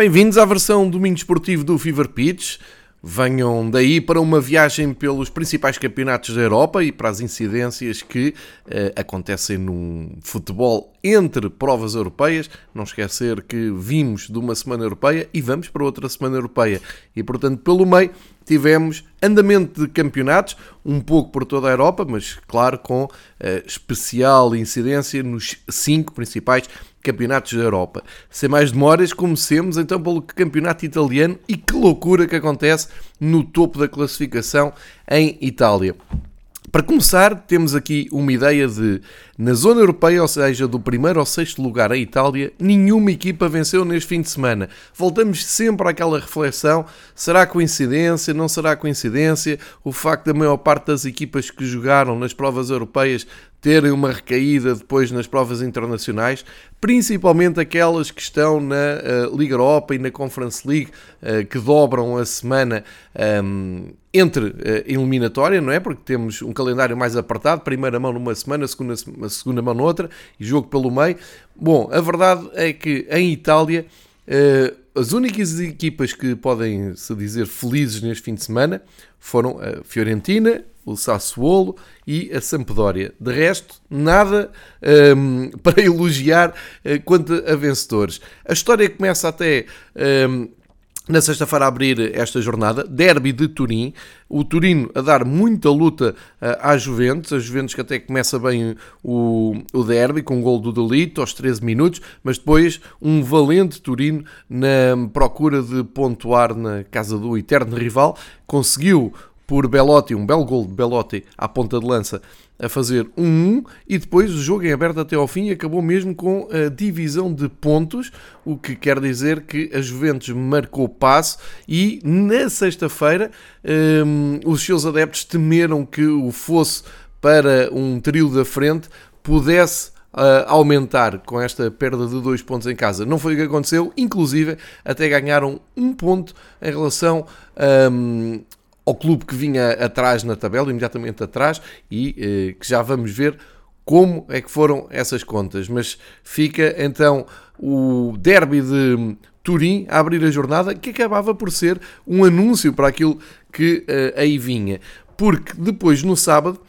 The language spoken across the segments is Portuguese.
Bem-vindos à versão domingo esportivo do Fever Pitch. Venham daí para uma viagem pelos principais campeonatos da Europa e para as incidências que uh, acontecem num futebol entre provas europeias. Não esquecer que vimos de uma semana europeia e vamos para outra semana europeia. E, portanto, pelo meio tivemos andamento de campeonatos, um pouco por toda a Europa, mas claro com uh, especial incidência nos cinco principais campeonatos da Europa. Sem mais demoras, comecemos então pelo campeonato italiano e que loucura que acontece no topo da classificação em Itália. Para começar, temos aqui uma ideia de, na zona europeia, ou seja, do primeiro ao sexto lugar em Itália, nenhuma equipa venceu neste fim de semana. Voltamos sempre àquela reflexão: será coincidência? Não será coincidência? O facto da maior parte das equipas que jogaram nas provas europeias terem uma recaída depois nas provas internacionais, principalmente aquelas que estão na uh, Liga Europa e na Conference League, uh, que dobram a semana um, ehm, entre uh, eliminatória, não é? Porque temos um calendário mais apertado, primeira mão numa semana, segunda, segunda mão noutra, e jogo pelo meio. Bom, a verdade é que em Itália as únicas equipas que podem se dizer felizes neste fim de semana foram a Fiorentina, o Sassuolo e a Sampdoria. De resto, nada um, para elogiar uh, quanto a vencedores. A história começa até um, na sexta-feira a abrir esta jornada, derby de Turim, o Turino a dar muita luta uh, à Juventus, a Juventus que até começa bem o, o derby com o gol do Delito aos 13 minutos, mas depois um valente Turino na procura de pontuar na casa do eterno rival, conseguiu por Belotti, um belo gol de Belotti à ponta de lança, a fazer 1-1 e depois o jogo em aberto até ao fim e acabou mesmo com a divisão de pontos, o que quer dizer que a Juventus marcou passo e na sexta-feira um, os seus adeptos temeram que o fosse para um trio da frente pudesse Uh, aumentar com esta perda de dois pontos em casa. Não foi o que aconteceu, inclusive até ganharam um ponto em relação um, ao clube que vinha atrás na tabela, imediatamente atrás, e eh, que já vamos ver como é que foram essas contas. Mas fica então o derby de Turim a abrir a jornada, que acabava por ser um anúncio para aquilo que eh, aí vinha. Porque depois, no sábado,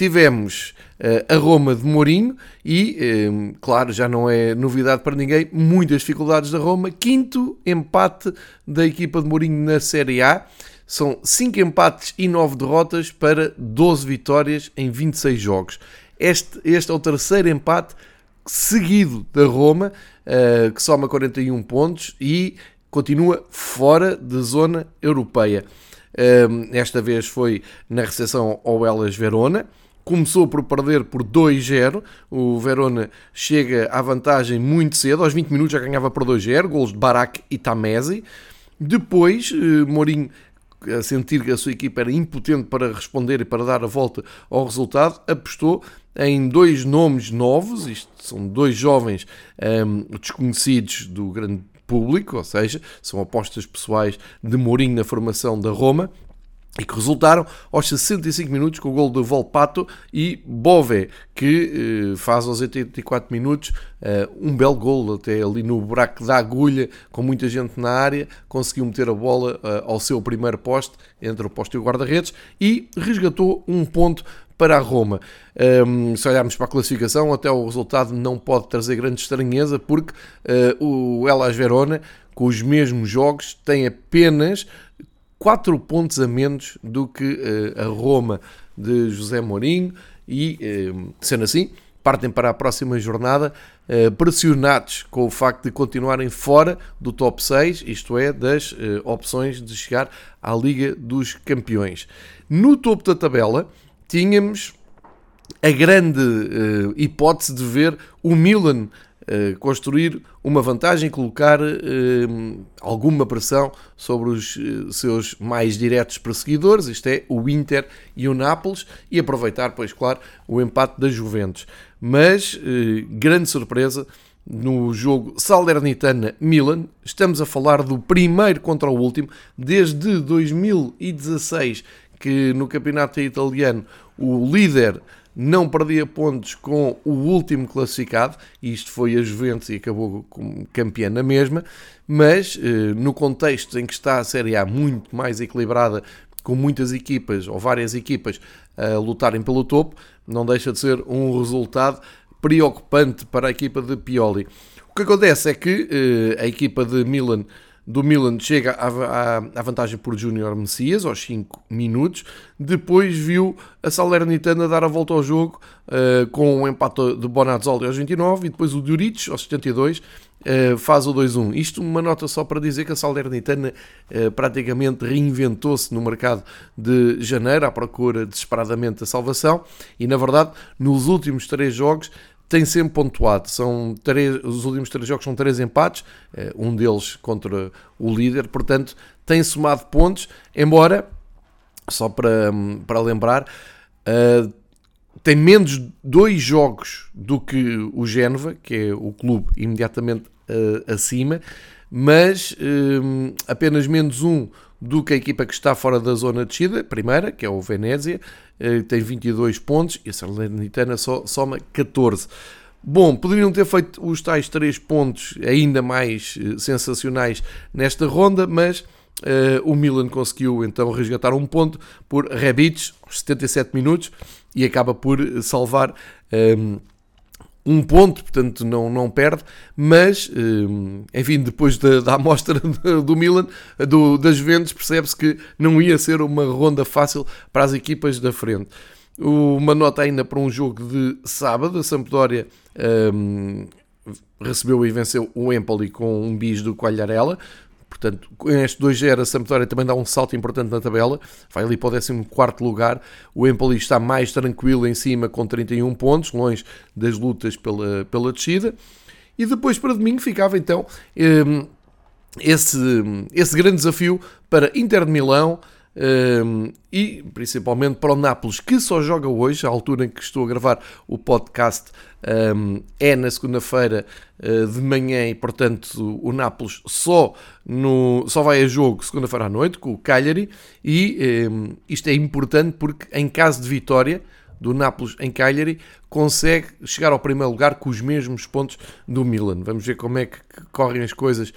tivemos uh, a Roma de Mourinho e, claro, já não é novidade para ninguém, muitas dificuldades da Roma. Quinto empate da equipa de Mourinho na Série A. São 5 empates e 9 derrotas para 12 vitórias em 26 jogos. Este, este é o terceiro empate seguido da Roma, uh, que soma 41 pontos e continua fora da zona europeia. Uh, esta vez foi na recepção ao Elas Verona. Começou por perder por 2-0. O Verona chega à vantagem muito cedo, aos 20 minutos já ganhava por 2-0, gols de Barak e Tamesi. Depois, uh, Mourinho a sentir que a sua equipa era impotente para responder e para dar a volta ao resultado, apostou em dois nomes novos, isto são dois jovens um, desconhecidos do grande público, ou seja, são apostas pessoais de Mourinho na formação da Roma, e que resultaram aos 65 minutos com o gol de Volpato e Bove, que eh, faz aos 84 minutos eh, um belo gol até ali no buraco da agulha, com muita gente na área, conseguiu meter a bola eh, ao seu primeiro poste, entre o poste e o guarda-redes, e resgatou um ponto para a Roma. Um, se olharmos para a classificação, até o resultado não pode trazer grande estranheza, porque uh, o Elas Verona, com os mesmos jogos, tem apenas 4 pontos a menos do que uh, a Roma de José Mourinho e, uh, sendo assim, partem para a próxima jornada uh, pressionados com o facto de continuarem fora do top 6, isto é, das opções de chegar à Liga dos Campeões. No topo da tabela, tínhamos a grande hipótese de ver o Milan eh, construir uma vantagem, colocar uh, alguma pressão sobre os uh, seus mais diretos perseguidores, isto é, o Inter e o Nápoles, e aproveitar, pois claro, o empate da Juventus. Mas, grande surpresa, no jogo Salernitana-Milan, estamos a falar do primeiro contra o último, desde 2016 que no campeonato italiano o líder não perdia pontos com o último classificado, e isto foi a Juventus e acabou como campeã na mesma, mas eh, no contexto em que está a Série A muito mais equilibrada, com muitas equipas ou várias equipas a lutarem pelo topo, não deixa de ser um resultado preocupante para a equipa de Pioli. O que acontece é que eh, a equipa de Milan do Milan chega à, à, vantagem por Júnior Messias aos 5 minutos. Depois viu a Salernitana dar a volta ao jogo uh, com o um empate de Bonazzoli aos 29 e depois o Duric aos 72 uh, eh, faz o 2-1. Isto uma nota só para dizer que a Salernitana uh, praticamente reinventou-se no mercado de janeiro à procura desesperadamente da salvação e na verdade nos últimos três jogos tem sempre pontuado. São três, os últimos três jogos são três empates, eh, um deles contra o líder, portanto tem somado pontos, embora, só para, para lembrar, uh, tem menos dois jogos do que o Génova, que é o clube imediatamente uh, acima, mas uh, apenas menos um do que a equipa que está fora da zona de descida, primeira, que é o Venezia, eh, tem 22 pontos e a Salernitana só soma 14. Bom, poderiam ter feito os tais 3 pontos ainda mais eh, sensacionais nesta ronda, mas uh, o Milan conseguiu então resgatar um ponto por Rebic, aos 77 minutos, e acaba por salvar. Um, ehm, um ponto, portanto não, não perde, mas eh, enfim, depois da, da amostra do Milan, do, das Juventus, percebe-se que não ia ser uma ronda fácil para as equipas da frente. Uma nota ainda para um jogo de sábado, a Sampdoria um, recebeu e venceu o Empoli com um bis do Qualharela, Portanto, este 2-0, a Sampdoria também dá um salto importante na tabela, vai ali para o 14 lugar. O Empoli está mais tranquilo em cima, com 31 pontos, longe das lutas pela, pela descida. E depois, para domingo, ficava então um, esse, esse grande desafio para Inter de Milão, um, e principalmente para o Nápoles, que só joga hoje, à altura em que estou a gravar o podcast, um, é na segunda-feira uh, de manhã e, portanto, o Nápoles só, no, só vai a jogo segunda-feira à noite com o Cagliari. E um, isto é importante porque, em caso de vitória do Nápoles em Cagliari, consegue chegar ao primeiro lugar com os mesmos pontos do Milan. Vamos ver como é que correm as coisas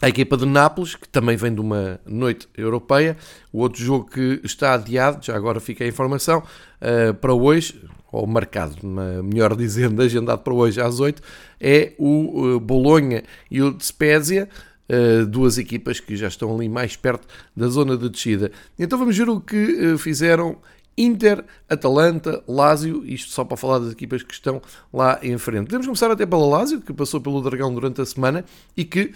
a equipa de Nápoles, que também vem de uma noite europeia. O outro jogo que está adiado, já agora fica a informação, uh, para hoje, ou marcado, melhor dizendo, agendado para hoje às 8, é o uh, Bolonha e o Spezia, uh, duas equipas que já estão ali mais perto da zona de descida. Então vamos ver o que fizeram Inter, Atalanta, Lazio, isto só para falar das equipas que estão lá em frente. Podemos começar até pela Lazio, que passou pelo Dragão durante a semana e que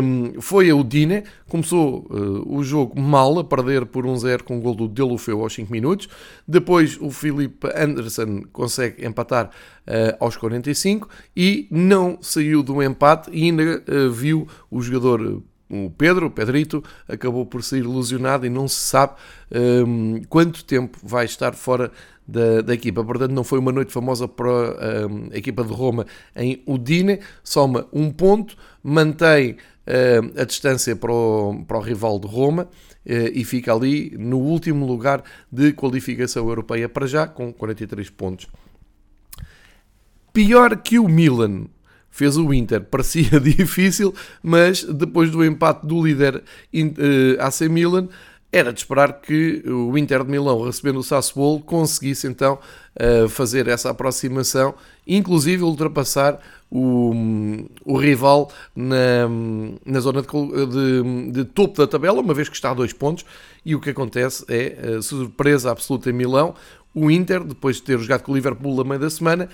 um, foi a Udine, começou uh, o jogo mal, a perder por 1-0 com o gol do Delufeu aos 5 minutos. Depois o Felipe Anderson consegue empatar uh, aos 45 e não saiu do empate e ainda uh, viu o jogador o Pedro, o Pedrito, acabou por sair ilusionado e não se sabe um, quanto tempo vai estar fora da, da, equipa. Portanto, não foi uma noite famosa para um, a equipa de Roma em Udine, soma um ponto, mantém uh, a distância para o, para o rival de Roma uh, e fica ali no último lugar de qualificação europeia para já, com 43 pontos. Pior que o Milan fez o Inter. Parecia difícil, mas depois do empate do líder uh, AC Milan, era de esperar que o Inter de Milão, recebendo o Sassuolo, conseguisse então uh, fazer essa aproximação, inclusive ultrapassar o, o rival na, na zona de, de, de, topo da tabela, uma vez que está a dois pontos, e o que acontece é uh, surpresa absoluta em Milão. O Inter, depois de ter jogado com o Liverpool a meio da semana, eh,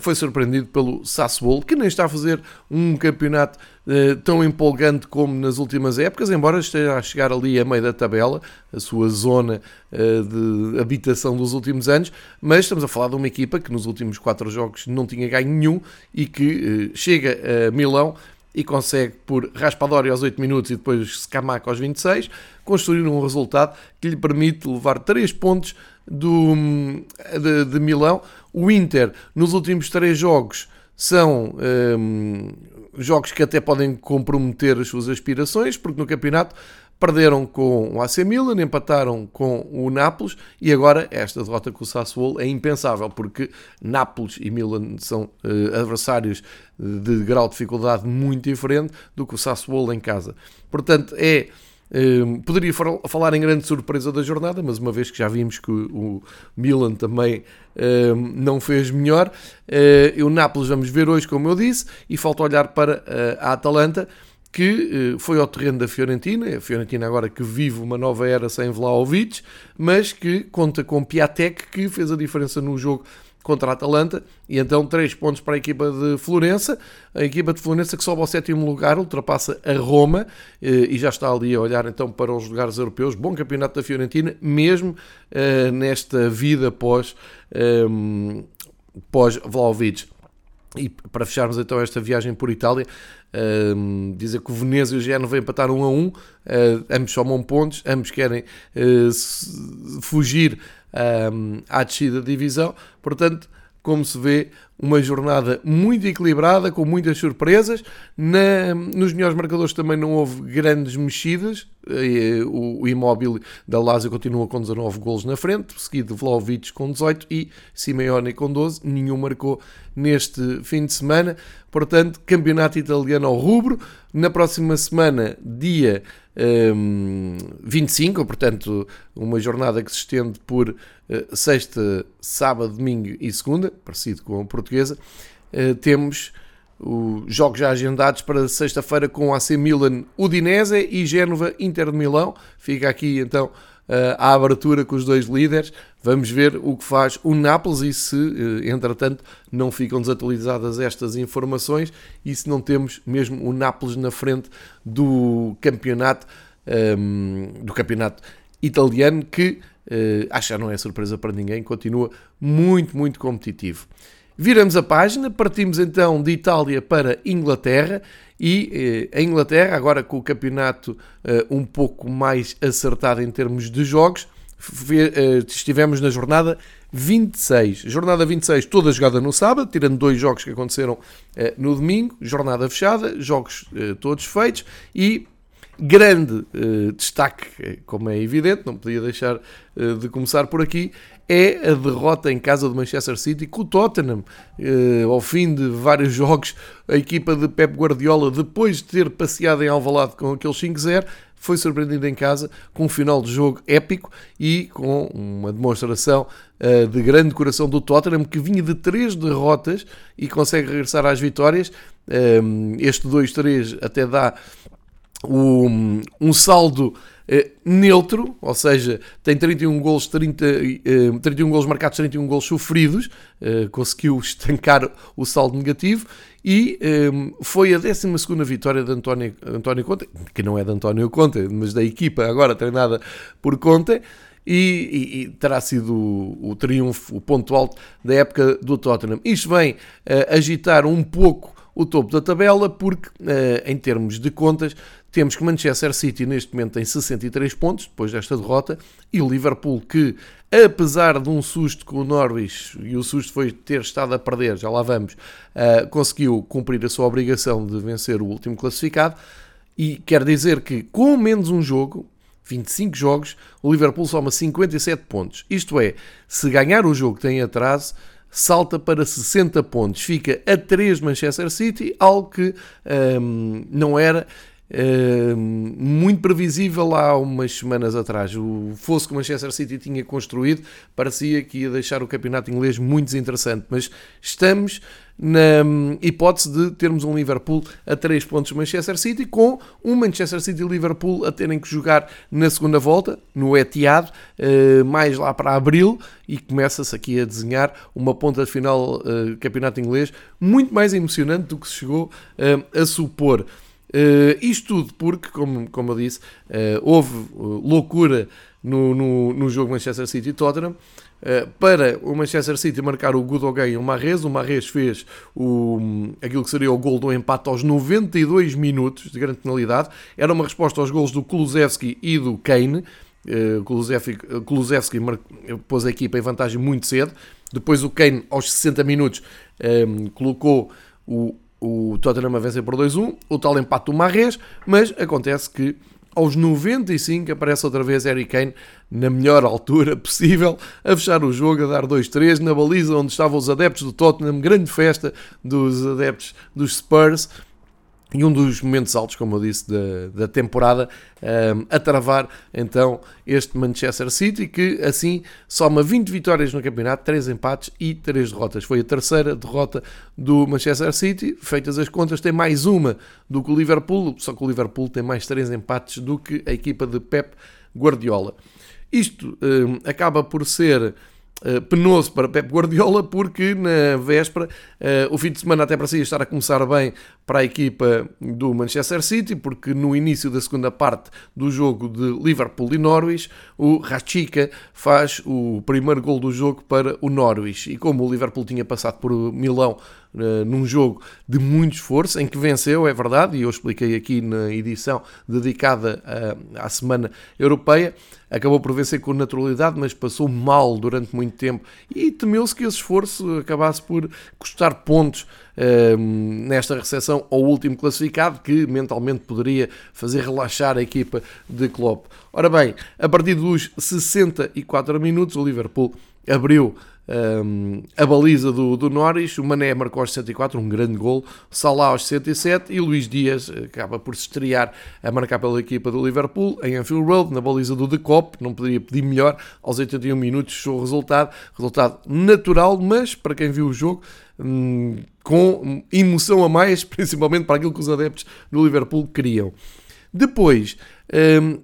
foi surpreendido pelo Sassuolo, que nem está a fazer um campeonato uh, tão empolgante como nas últimas épocas, embora esteja a chegar ali a meio da tabela, a sua zona uh, de habitação dos últimos anos, mas estamos a falar de uma equipa que nos últimos quatro jogos não tinha ganho nenhum e que chega a Milão e consegue, por Raspadori aos 8 minutos e depois Scamaca aos 26, construir um resultado que lhe permite levar 3 pontos do, de, de Milão. O Inter, nos últimos 3 jogos, são um, jogos que até podem comprometer as suas aspirações, porque no campeonato perderam com o AC Milan, empataram com o Nápoles e agora esta derrota com o Sassuolo é impensável porque Nápoles e Milan são uh, adversários de grau de dificuldade muito diferente do que o Sassuolo em casa. Portanto, é poderia falar em grande surpresa da jornada, mas uma vez que já vimos que o Milan também uh, não fez melhor, uh, o Nápoles vamos ver hoje, como eu disse, e falta olhar para a Atalanta, que foi ao terreno da Fiorentina, a Fiorentina agora que vive uma nova era sem Vlaovic, mas que conta com Piatek, que fez a diferença no jogo contra a Atalanta, e então 3 pontos para a equipa de Florença, a equipa de Florença que sobe ao sétimo lugar, ultrapassa a Roma, eh, e já está ali a olhar então para os lugares europeus, bom campeonato da Fiorentina, mesmo uh, nesta vida pós, um, ehm, pós Vlaovic. E para fecharmos então esta viagem por Itália, um, dizer que o Venezia e o Genoa empatar 1 a 1, uh, ambos somam pontos, ambos querem uh, fugir um, à descida da divisão. Portanto, como se vê, uma jornada muito equilibrada, com muitas surpresas. Na, nos melhores marcadores também não houve grandes mexidas. O, o imóvel da Lazio continua com 19 golos na frente, seguido de Vlaovic com 18 e Simeone com 12. Nenhum marcou neste fim de semana. Portanto, campeonato italiano ao rubro. Na próxima semana, dia um, 25, portanto, uma jornada que se estende por uh, sexta, sábado, domingo e segunda, parecido com a portuguesa. Uh, temos os jogos já agendados para sexta-feira com AC Milan Udinese e Génova Inter de Milão. Fica aqui então à abertura com os dois líderes. Vamos ver o que faz o Nápoles e se, eh, entretanto, não ficam desatualizadas estas informações e se não temos mesmo o Nápoles na frente do campeonato, ehm, do campeonato italiano que, acho que já não é surpresa para ninguém, continua muito, muito competitivo. Viramos a página, partimos então de Itália para Inglaterra e eh, a Inglaterra, agora com o campeonato eh, um pouco mais acertado em termos de jogos, eh, estivemos na jornada 26. Jornada 26 toda jogada no sábado, tirando dois jogos que aconteceram eh, no domingo, jornada fechada, jogos eh, todos feitos e grande eh, destaque, como é evidente, não podia deixar de começar por aqui, é a derrota em casa do Manchester City com o Tottenham. Uh, ao fim de vários jogos, a equipa de Pep Guardiola, depois de ter passeado em Alvalade com aquele 5-0, foi surpreendida em casa com um final de jogo épico e com uma demonstração uh, de grande coração do Tottenham, que vinha de três derrotas e consegue regressar às vitórias. Um, este 2-3 até dá um, um saldo eh, neutro, ou seja, tem 31 gols, 30, 31 gols marcados, 31 gols sofridos, eh, conseguiu estancar o saldo negativo e foi a 12 vitória de António, António Conte, que não é de António Conte, mas da equipa agora treinada por Conte. E, e, e, terá sido o, o, triunfo, o ponto alto da época do Tottenham. Isto vem uh, agitar um pouco o topo da tabela, porque uh, em termos de contas temos que Manchester City neste momento tem 63 pontos, depois desta derrota, e o Liverpool que, apesar de um susto com o Norwich, e o susto foi ter estado a perder, já lá vamos, uh, conseguiu cumprir a sua obrigação de vencer o último classificado, e quer dizer que com menos um jogo, 25 jogos, o Liverpool soma 57 pontos. Isto é, se ganhar o jogo que tem atraso, salta para 60 pontos, fica a 3 de Manchester City, algo que não era Muito previsível há umas semanas atrás. O fosso que o Manchester City tinha construído parecia que ia deixar o campeonato inglês muito desinteressante, mas estamos na hum, hipótese de termos um Liverpool a 3 pontos do Manchester City, com um Manchester City e Liverpool a terem que jogar na segunda volta, no Etihad, uh, mais lá para abril, e começa-se aqui a desenhar uma ponta de final uh, campeonato inglês muito mais emocionante do que se chegou uh, a supor. Uh, isto tudo porque, como, como eu disse, uh, houve uh, loucura no, no, no, jogo Manchester City Tottenham. para o Manchester City marcar o Gudogan e o Marrez, o Marrez fez o, aquilo que seria o gol do empate aos 92 minutos de grande penalidade. Era uma resposta aos gols do Kulusevski e do Kane. Uh, Kulusevski, Kulusevski pôs a equipa em vantagem muito cedo. Depois o Kane, aos 60 minutos, um, colocou o o Tottenham a vencer por 2-1, o tal empate do Marres, mas acontece que aos 95 aparece outra vez Harry Kane na melhor altura possível, a fechar o jogo, a dar 2-3 na baliza onde estavam os adeptos do Tottenham, grande festa dos adeptos dos Spurs e um dos momentos altos, como eu disse, da, da temporada, um, a travar então este Manchester City, que assim soma 20 vitórias no campeonato, 3 empates e 3 derrotas. Foi a terceira derrota do Manchester City, feitas as contas, tem mais uma do que o Liverpool, só que o Liverpool tem mais 3 empates do que a equipa de Pep Guardiola. Isto um, acaba por ser Uh, penoso para Pep Guardiola porque na véspera uh, o fim de semana até parecia estar a começar bem para a equipa do Manchester City porque no início da segunda parte do jogo de Liverpool e Norwich o Rashica faz o primeiro gol do jogo para o Norwich. E como o Liverpool tinha passado por Milão uh, num jogo de muito esforço, em que venceu, é verdade, e eu expliquei aqui na edição dedicada à Semana Europeia, acabou por vencer com naturalidade, mas passou mal durante muito tempo e temeu-se que esse esforço acabasse por custar pontos uh, nesta recepção ao último classificado, que mentalmente poderia fazer relaxar a equipa de Klopp. Ora bem, a partir dos 64 minutos, o Liverpool abriu um, a baliza do, do Norris, o Mané marcou aos 64, um grande gol, Salah aos 67 e Luís Dias acaba por se estrear a marcar pela equipa do Liverpool em Anfield Road, na baliza do De Cop, não poderia pedir melhor, aos 81 minutos o resultado, resultado natural, mas para quem viu o jogo, hum, com emoção a mais, principalmente para aquilo que os adeptos do Liverpool queriam. Depois, hum,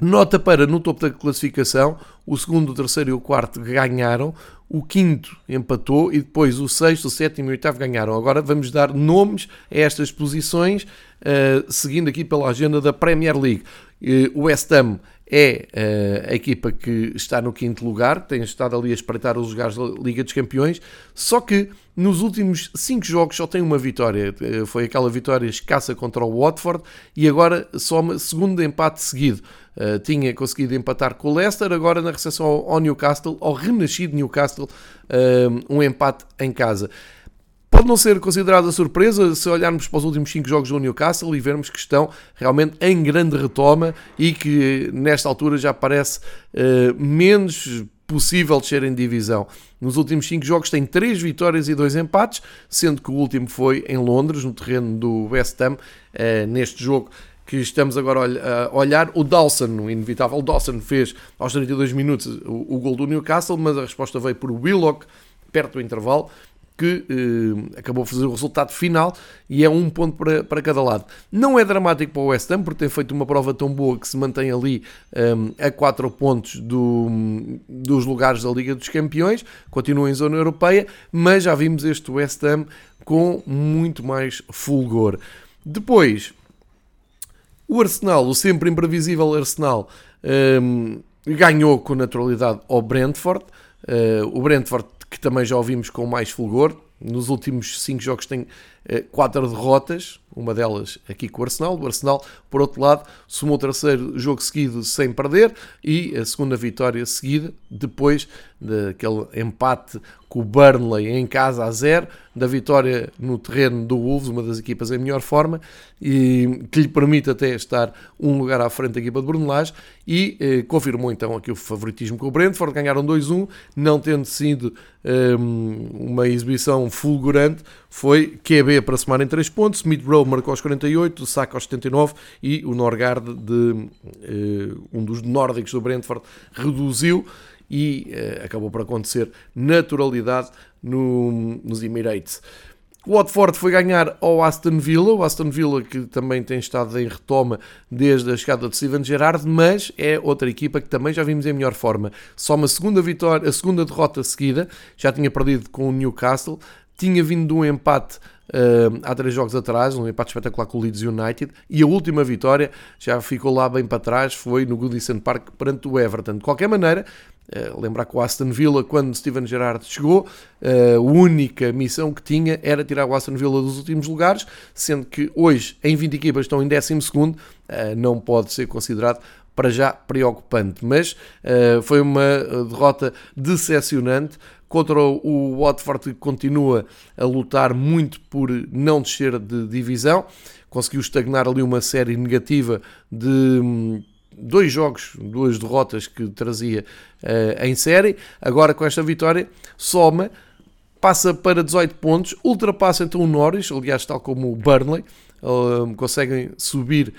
nota para no topo da classificação, o segundo, o terceiro e o quarto ganharam, o quinto empatou e depois o sexto, o sétimo e o oitavo ganharam. Agora vamos dar nomes a estas posições, uh, seguindo aqui pela agenda da Premier League. Uh, o West Ham é uh, a equipa que está no quinto lugar, tem estado ali a espreitar os lugares da Liga dos Campeões, só que nos últimos cinco jogos só tem uma vitória. Foi aquela vitória escassa contra o Watford e agora soma segundo empate seguido. Uh, tinha conseguido empatar com o Leicester, agora na recepção ao, Newcastle, ao renascido Newcastle, um empate em casa. Pode não ser considerada surpresa se olharmos para os últimos 5 jogos do Newcastle e vermos que estão realmente em grande retoma e que nesta altura já parece uh, menos possível descer em divisão. Nos últimos 5 jogos tem 3 vitórias e 2 empates, sendo que o último foi em Londres, no terreno do West Ham, neste jogo que estamos agora a olhar. O Dawson, o inevitável Dawson, fez aos 32 minutos o, o gol do Newcastle, mas a resposta veio por Willock, perto do intervalo, que eh, acabou a fazer o resultado final e é um ponto para, para cada lado. Não é dramático para o West Ham, porque tem feito uma prova tão boa que se mantém ali eh, a 4 pontos do, dos lugares da Liga dos Campeões, continua em zona europeia, mas já vimos este West Ham com muito mais fulgor. Depois, o Arsenal, o sempre imprevisível Arsenal, um, ganhou com naturalidade ao Brentford. Uh, o Brentford, que também já ouvimos com mais fulgor, nos últimos 5 jogos tem 4 uh, derrotas, uma delas aqui com o Arsenal. O Arsenal, por outro lado, somou o terceiro jogo seguido sem perder e a segunda vitória seguida, depois daquele empate com o Burnley em casa a zero, da vitória no terreno do Wolves, uma das equipas em melhor forma, e que lhe permite até estar um lugar à frente da equipa de Brunelage, e eh, confirmou então aqui o favoritismo com o Brentford, ganharam 2-1, não tendo sido um, uma exibição fulgurante, foi QB para somar em 3 pontos, Smith Rowe marcou aos 48, o Saka aos 79 e o Norgard, de, uh, um dos nórdicos do Brentford, reduziu e uh, acabou por acontecer naturalidade no, nos Emirates. O Watford foi ganhar ao Aston Villa, o Aston Villa que também tem estado em retoma desde a chegada de Steven Gerrard, mas é outra equipa que também já vimos em melhor forma. Só uma segunda vitória, a segunda derrota seguida, já tinha perdido com o Newcastle, tinha vindo de um empate uh, há três jogos atrás, um empate espetacular com o Leeds United, e a última vitória já ficou lá bem para trás, foi no Goodison Park perante o Everton. De qualquer maneira, Uh, lembrar que o Aston Villa, quando Steven Gerrard chegou, uh, a única missão que tinha era tirar o Aston Villa dos últimos lugares, sendo que hoje em 20 equipas estão em 12, uh, não pode ser considerado para já preocupante, mas foi uma derrota decepcionante contra o Watford que continua a lutar muito por não descer de divisão. conseguiu estagnar ali uma série negativa de hum, dois jogos, duas derrotas que trazia uh, em série. Agora com esta vitória, soma, passa para 18 pontos, ultrapassa então o Norris, aliás, tal como o Burnley, uh, conseguem subir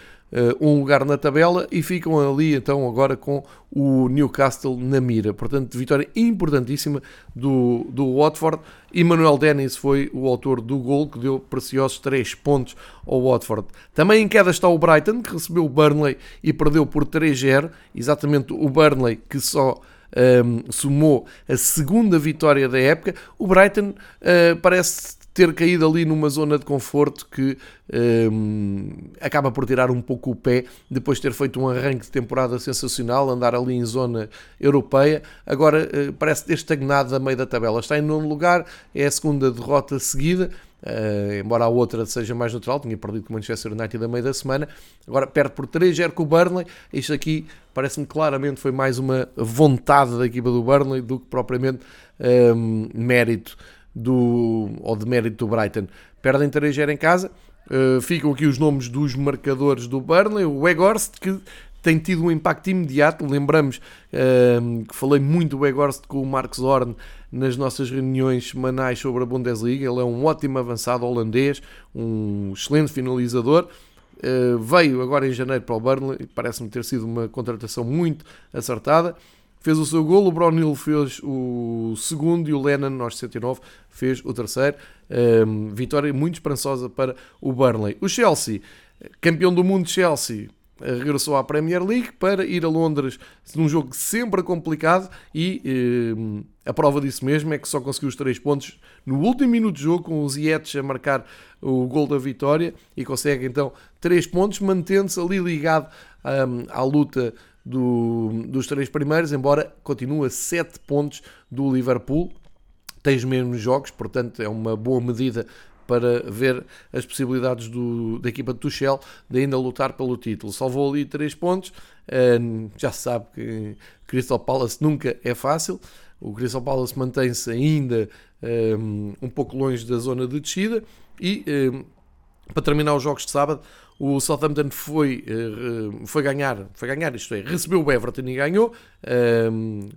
um lugar na tabela e ficam ali então agora com o Newcastle na mira. Portanto, vitória importantíssima do, do Watford. Emmanuel Dennis foi o autor do gol que deu preciosos 3 pontos ao Watford. Também em queda está o Brighton, que recebeu o Burnley e perdeu por 3-0. Exatamente o Burnley que só um, somou a segunda vitória da época. O Brighton uh, parece ter caído ali numa zona de conforto que um, acaba por tirar um pouco o pé depois de ter feito um arranque de temporada sensacional, andar ali em zona europeia. Agora uh, parece ter estagnado a meio da tabela. Está em nono lugar, é a segunda derrota seguida. Uh, embora a outra seja mais natural, tinha perdido com o Manchester United a meio da semana, agora perde por 3-0 com o Burnley. Isto aqui parece-me claramente foi mais uma vontade da equipa do Burnley do que propriamente um, mérito do, ou de mérito do Brighton. Perdem 3-0 em casa. Uh, ficam aqui os nomes dos marcadores do Burnley. O Weghorst, que tem tido um impacto imediato. Lembramos uh, que falei muito do Weghorst com o Marcos Horn nas nossas reuniões semanais sobre a Bundesliga. Ele é um ótimo avançado holandês, um excelente finalizador. Uh, veio agora em janeiro para o Burnley, parece-me ter sido uma contratação muito acertada fez o seu golo, o Brownhill fez o segundo e o Lennon, aos 69, fez o terceiro. Um, vitória muito esperançosa para o Burnley. O Chelsea, campeão do mundo Chelsea, regressou à Premier League para ir a Londres num jogo sempre complicado e um, a prova disso mesmo é que só conseguiu os 3 pontos no último minuto de jogo com os Ziyech a marcar o gol da vitória e consegue então 3 pontos mantendo-se ali ligado um, à luta do, dos três primeiros, embora continue a 7 pontos do Liverpool. Tem os mesmos jogos, portanto é uma boa medida para ver as possibilidades do, da equipa de Tuchel de ainda lutar pelo título. Salvou ali 3 pontos, já se sabe que Crystal Palace nunca é fácil. O Crystal Palace mantém-se ainda um, pouco longe da zona de descida e para terminar os jogos de sábado, o Southampton foi, eh, foi ganhar, foi ganhar, isto é, recebeu o Everton e ganhou.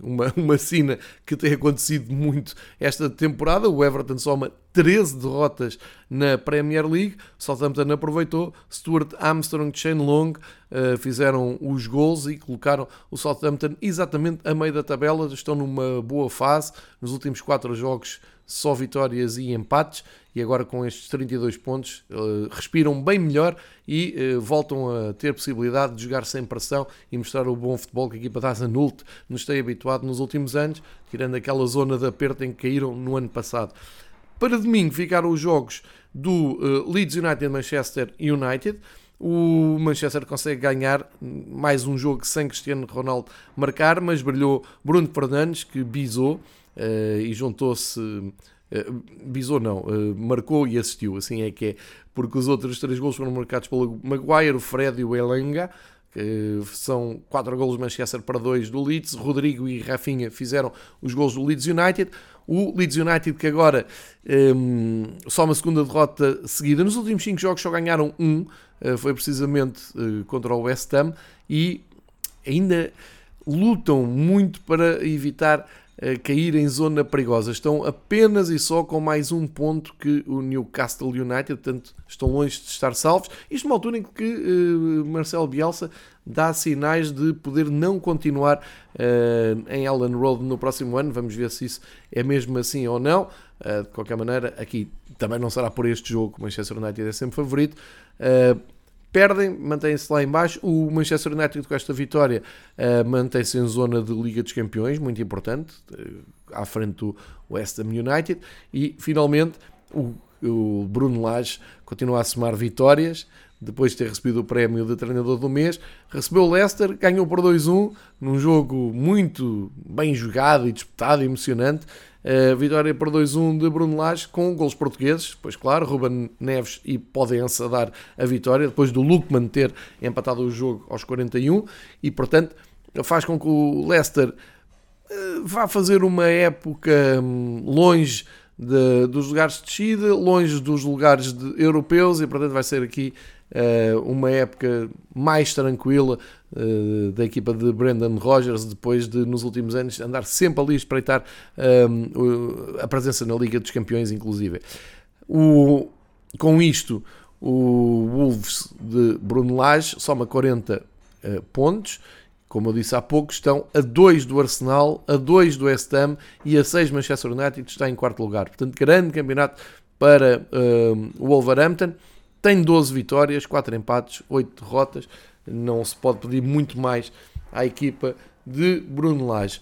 Uma, uma cena que tem acontecido muito esta temporada. O Everton soma 13 derrotas na Premier League. O Southampton aproveitou. Stuart Armstrong e Shane Long eh, fizeram os gols e colocaram o Southampton exatamente a meio da tabela. Estão numa boa fase. Nos últimos 4 jogos só vitórias e empates, e agora com estes 32 pontos uh, respiram bem melhor e uh, voltam a ter possibilidade de jogar sem pressão e mostrar o bom futebol que a equipa da Zanult nos tem habituado nos últimos anos, tirando aquela zona de aperto em que caíram no ano passado. Para domingo ficaram os jogos do uh, Leeds United Manchester United. O Manchester consegue ganhar mais um jogo sem Cristiano Ronaldo marcar, mas brilhou Bruno Fernandes, que bisou e juntou-se. Uh, bisou não, uh, marcou e assistiu, assim é que é, porque os outros três gols foram marcados pelo Maguire, o Fred e o Elenga, que são quatro gols Manchester para dois do Leeds, Rodrigo e Rafinha fizeram os gols do Leeds United, o Leeds United que agora um, só uma segunda derrota seguida, nos últimos cinco jogos só ganharam um, uh, foi precisamente contra o West Ham, e ainda lutam muito para evitar cair em zona perigosa. Estão apenas e só com mais um ponto que o Newcastle United, portanto estão longe de estar salvos. Isto numa altura em que uh, Marcelo Bielsa dá sinais de poder não continuar uh, em Ellen Road no próximo ano. Vamos ver se isso é mesmo assim ou não. Uh, de qualquer maneira, aqui também não será por este jogo. Manchester United é sempre favorito. Uh, perdem, mantêm-se lá embaixo. O Manchester United com esta vitória uh, mantém-se em zona de Liga dos Campeões, muito importante, uh, à frente do West Ham United. E finalmente o, o Bruno Lage continua a somar vitórias. Depois de ter recebido o prémio de treinador do mês, recebeu o Leicester, ganhou por 2-1 num jogo muito bem jogado e disputado, emocionante. Uh, vitória por 2-1 de Bruno Lage com gols portugueses, pois claro, Ruben Neves e Podença a dar a vitória, depois do Lukman ter empatado o jogo aos 41 e portanto faz com que o Leicester uh, vá fazer uma época um, longe de, dos lugares de descida, longe dos lugares de, europeus. E portanto vai ser aqui uma época mais tranquila da equipa de Brendan Rodgers, depois de nos últimos anos andar sempre ali a espreitar a presença na Liga dos Campeões, inclusive. O, com isto, o Wolves de Bruno Lage soma 40 uh, pontos. Como eu disse há pouco, estão a 2 do Arsenal, a 2 do West Ham e a 6 Manchester United está em quarto lugar. Portanto, grande campeonato para uh, o Wolverhampton. Tem 12 vitórias, 4 empates, 8 derrotas. Não se pode pedir muito mais à equipa de Bruno Lage.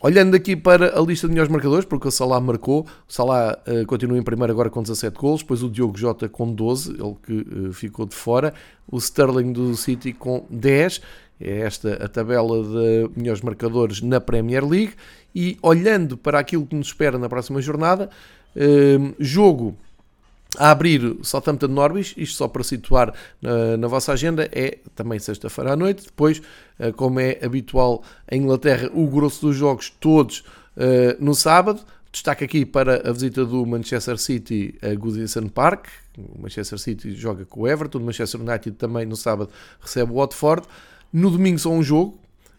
Olhando aqui para a lista de melhores marcadores, porque o Salah marcou, o Salah uh, continua em primeiro agora com 17 gols, depois o Diogo Jota com 12, ele que uh, ficou de fora, o Sterling do City com 10, é esta a tabela de melhores marcadores na Premier League, e olhando para aquilo que nos espera na próxima jornada, uh, jogo a abrir Southampton Norwich, isto só para situar na, na vossa agenda, é também sexta-feira à noite. Depois, uh, como é habitual em Inglaterra, o grosso dos jogos todos uh, no sábado. Destaque aqui para a visita do Manchester City a Goodison Park. O Manchester City joga com o Everton, o Manchester United também no sábado recebe o Watford. No domingo só um jogo,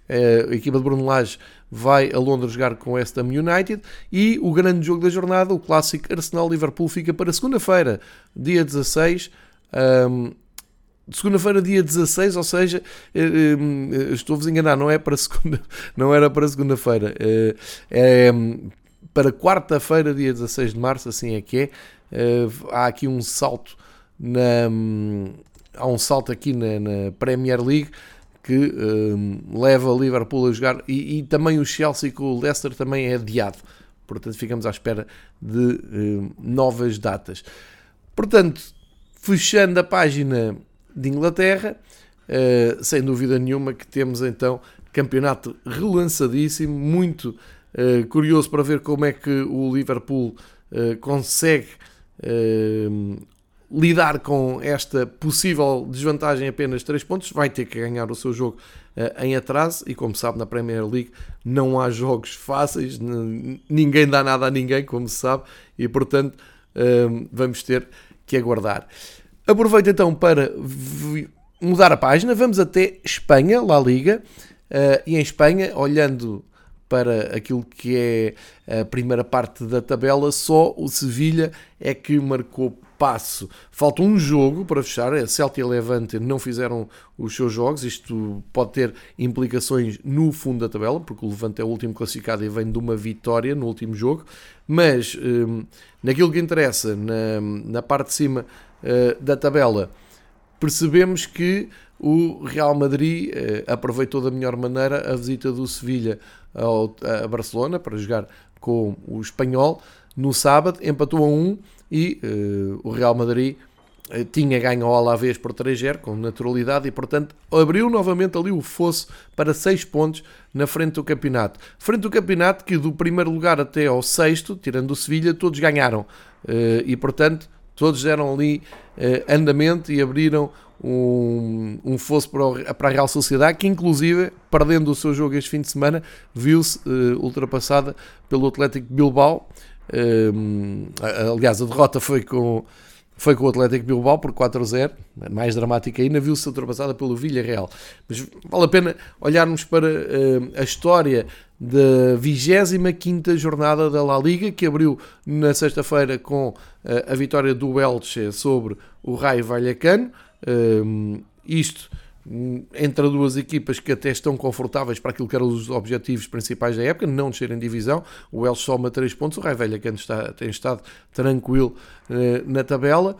a equipa de Bruno Lage vai a Londres jogar com o West Ham United e o grande jogo da jornada, o clássico Arsenal-Liverpool, fica para segunda-feira, dia 16. Um, segunda-feira, dia 16, ou seja, eh, eh, estou-vos a enganar, não é para segunda, não era para segunda-feira, eh, é para quarta-feira, dia 16 de março, assim é que é. Há aqui um salto na, há um salto aqui na, na Premier League que um, leva Liverpool a jogar e, e, também o Chelsea com o Leicester também é adiado. Portanto, ficamos à espera de um, novas datas. Portanto, fechando a página de Inglaterra, uh, sem dúvida nenhuma que temos então campeonato relançadíssimo, muito uh, curioso para ver como é que o Liverpool uh, consegue lidar com esta possível desvantagem apenas 3 pontos, vai ter que ganhar o seu jogo uh, em atraso. E como sabe na Premier League não há jogos fáceis, ninguém dá nada a ninguém, como se sabe, e portanto uh, vamos ter que aguardar. Aproveito então para mudar a página, vamos até Espanha, La Liga, uh, e em Espanha, olhando para aquilo que é a primeira parte da tabela, só o Sevilha é que marcou passo. Falta um jogo para fechar. A Celta e a Levante não fizeram os seus jogos. Isto pode ter implicações no fundo da tabela, porque o Levante é o último classificado e vem de uma vitória no último jogo. Mas hum, naquilo que interessa, na, na parte de cima uh, da tabela, percebemos que o Real Madrid uh, aproveitou da melhor maneira a visita do Sevilha ao, a Barcelona para jogar com o espanhol no sábado, empatou a 1 um, e uh, o Real Madrid uh, tinha ganho ao Alavés por 3-0 com naturalidade e portanto abriu novamente ali o fosso para 6 pontos na frente do campeonato. Frente do campeonato que do primeiro lugar até ao sexto, tirando o Sevilha, todos ganharam uh, e portanto todos deram ali andamento e abriram um, um fosso para, para a Real Sociedade, que inclusive, perdendo o seu jogo este fim de semana, viu-se ultrapassada pelo Atlético Bilbao, aliás, a derrota foi com, foi com o Atlético Bilbao por 4-0, mais dramática ainda, viu-se ultrapassada pelo Villarreal. Mas vale a pena olharmos para a história da 25 jornada da La Liga, que abriu na sexta-feira com uh, a vitória do Elche sobre o Raio Vallecano. Isto entre duas equipas que até estão confortáveis para aquilo que eram os objetivos principais da época, não descerem divisão. O Elche soma 3 pontos, o Rai Velha está, tem estado tranquilo eh, na tabela.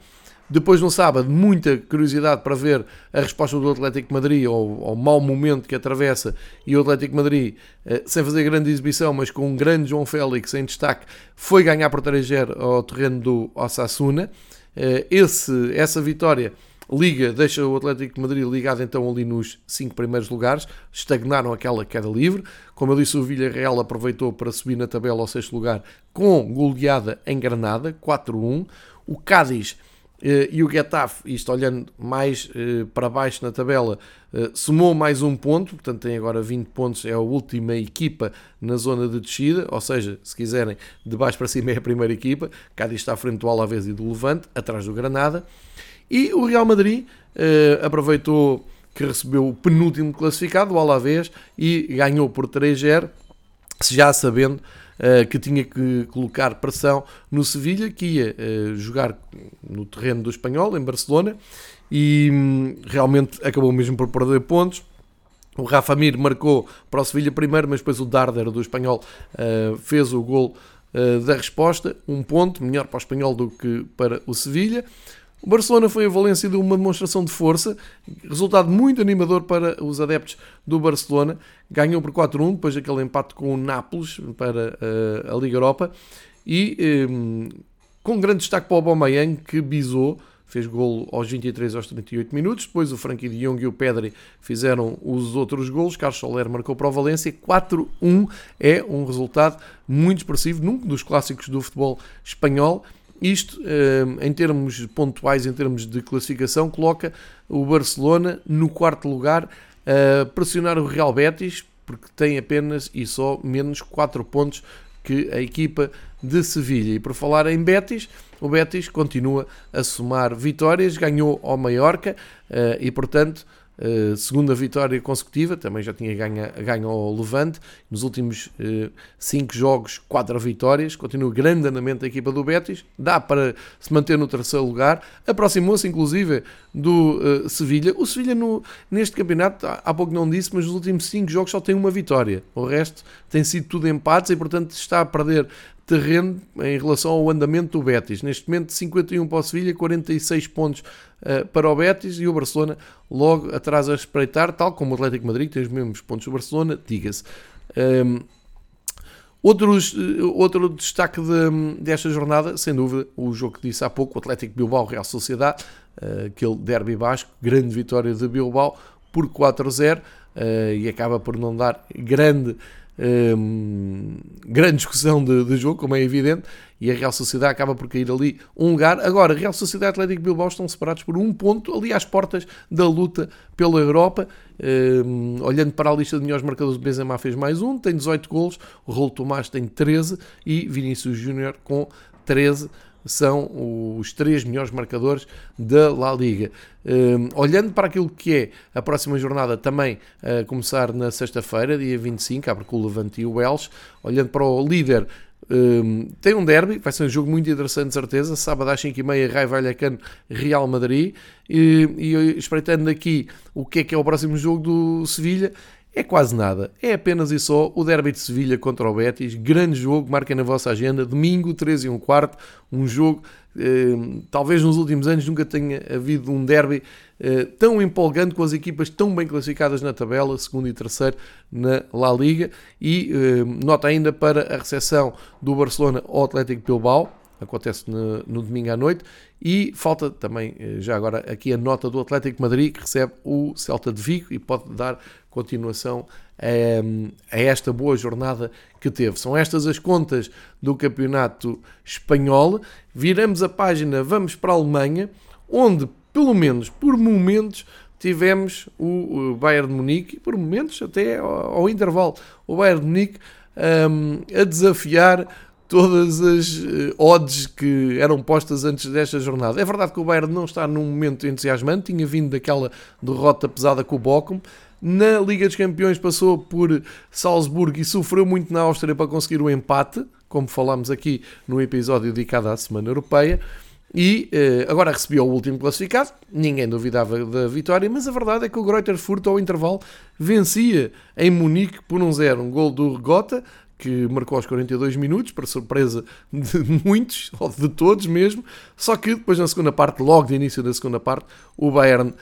Depois, no sábado, muita curiosidade para ver a resposta do Atlético Madrid ao, ao mau momento que atravessa e o Atlético Madrid, eh, sem fazer grande exibição, mas com um grande João Félix em destaque, foi ganhar por 3 ao terreno do Osasuna. Eh, esse, essa vitória Liga deixa o Atlético de Madrid ligado então ali nos cinco primeiros lugares, estagnaram aquela queda livre. Como eu disse, o Villarreal aproveitou para subir na tabela ao sexto lugar com goleada em Granada, 4-1. O Cádiz eh, e o Getafe, isto olhando mais eh, para baixo na tabela, eh, somou mais um ponto, portanto tem agora 20 pontos, é a última equipa na zona de descida, ou seja, se quiserem, de baixo para cima é a primeira equipa. Cádiz está à frente do Alavés e do Levante, atrás do Granada. E o Real Madrid uh, aproveitou que recebeu o penúltimo classificado, o Alavés, e ganhou por 3-0, já sabendo uh, que tinha que colocar pressão no Sevilha, que ia uh, jogar no terreno do Espanhol, em Barcelona, e um, realmente acabou mesmo por perder pontos. O Rafa Mir marcou para o Sevilha primeiro, mas depois o Darder do Espanhol uh, fez o gol da resposta, um ponto, melhor para o Espanhol do que para o Sevilha. O Barcelona foi a Valência de uma demonstração de força, resultado muito animador para os adeptos do Barcelona. Ganhou por 4-1, depois daquele empate com o Nápoles para uh, a Liga Europa. E um, com grande destaque para o Aubameyang, que bisou, fez golo aos 23 aos 38 minutos. Depois o Frankie de Jong e o Pedri fizeram os outros golos. Carlos Soler marcou para o Valência. 4-1 é um resultado muito expressivo, num dos clássicos do futebol espanhol. Isto, eh, em termos pontuais, em termos de classificação, coloca o Barcelona no quarto lugar a pressionar o Real Betis, porque tem apenas e só menos 4 pontos que a equipa de Sevilha. E por falar em Betis, o Betis continua a somar vitórias, ganhou ao Mallorca eh, e, portanto, Uh, segunda vitória consecutiva, também já tinha ganho, ganho ao Levante, nos últimos 5 uh, jogos, 4 vitórias, continua grande andamento da equipa do Betis, dá para se manter no terceiro lugar, aproximou-se inclusive do uh, Sevilha. O Sevilha no, neste campeonato, há pouco não disse, mas nos últimos 5 jogos só tem uma vitória, o resto tem sido tudo empates e portanto está a perder terreno em relação ao andamento do Betis. Neste momento, 51 para o Sevilha, 46 pontos uh, para o Betis e o Barcelona logo atrás a espreitar, tal como o Atlético Madrid, tem os mesmos pontos do Barcelona, diga-se. Um, ehm, Outros, eh, outro destaque de, desta jornada, sem dúvida, o jogo que disse há pouco, o Atlético Bilbao Real Sociedade, uh, aquele derby basco, grande vitória de Bilbao por 4-0 uh, e acaba por não dar grande um, grande discussão de, de, jogo, como é evidente, e a Real Sociedade acaba por cair ali um lugar. Agora, Real Sociedade e Atlético Bilbao estão separados por um ponto, ali às portas da luta pela Europa. Um, olhando para a lista de melhores marcadores, o Benzema fez mais um, tem 18 golos, o Rolo Tomás tem 13 e Vinícius Júnior com 13 são os três melhores marcadores da La Liga. Um, olhando para aquilo que é a próxima jornada, também a começar na sexta-feira, dia 25, abre com o Levante e o Welsh. Olhando para o líder, um, tem um derby, vai ser um jogo muito interessante, certeza. Sábado às 5h30, Rai Vallecano, Real Madrid. E, e espreitando aqui o que é que é o próximo jogo do Sevilha, é quase nada. É apenas e só o Derby de Sevilha contra o Betis. Grande jogo, marquem na vossa agenda. Domingo, 13 e um quarto. Um jogo, eh, talvez nos últimos anos nunca tenha havido um derby eh, tão empolgante com as equipas tão bem classificadas na tabela, segundo e terceiro na La Liga. E eh, nota ainda para a recepção do Barcelona ao Atlético Bilbao acontece no, no, domingo à noite. E falta também, eh, já agora, aqui a nota do Atlético Madrid, que recebe o Celta de Vigo e pode dar continuação a, a, esta boa jornada que teve. São estas as contas do campeonato espanhol. Viramos a página, vamos para a Alemanha, onde, pelo menos por momentos, tivemos o Bayern de Munique, por momentos até ao, ao intervalo, o Bayern de Munique um, a desafiar todas as uh, odds que eram postas antes desta jornada. É verdade que o Bayern não está num momento entusiasmante, tinha vindo daquela derrota pesada com o Bochum. Na Liga dos Campeões passou por Salzburgo e sofreu muito na Áustria para conseguir o empate, como falámos aqui no episódio dedicado à Semana Europeia. E uh, agora recebeu o último classificado, ninguém duvidava da vitória, mas a verdade é que o Greuther Furt ao intervalo vencia em Munique por um zero, um gol do Regota, que marcou aos 42 minutos, para surpresa de muitos, ou de todos mesmo, só que depois na segunda parte, logo de início da segunda parte, o Bayern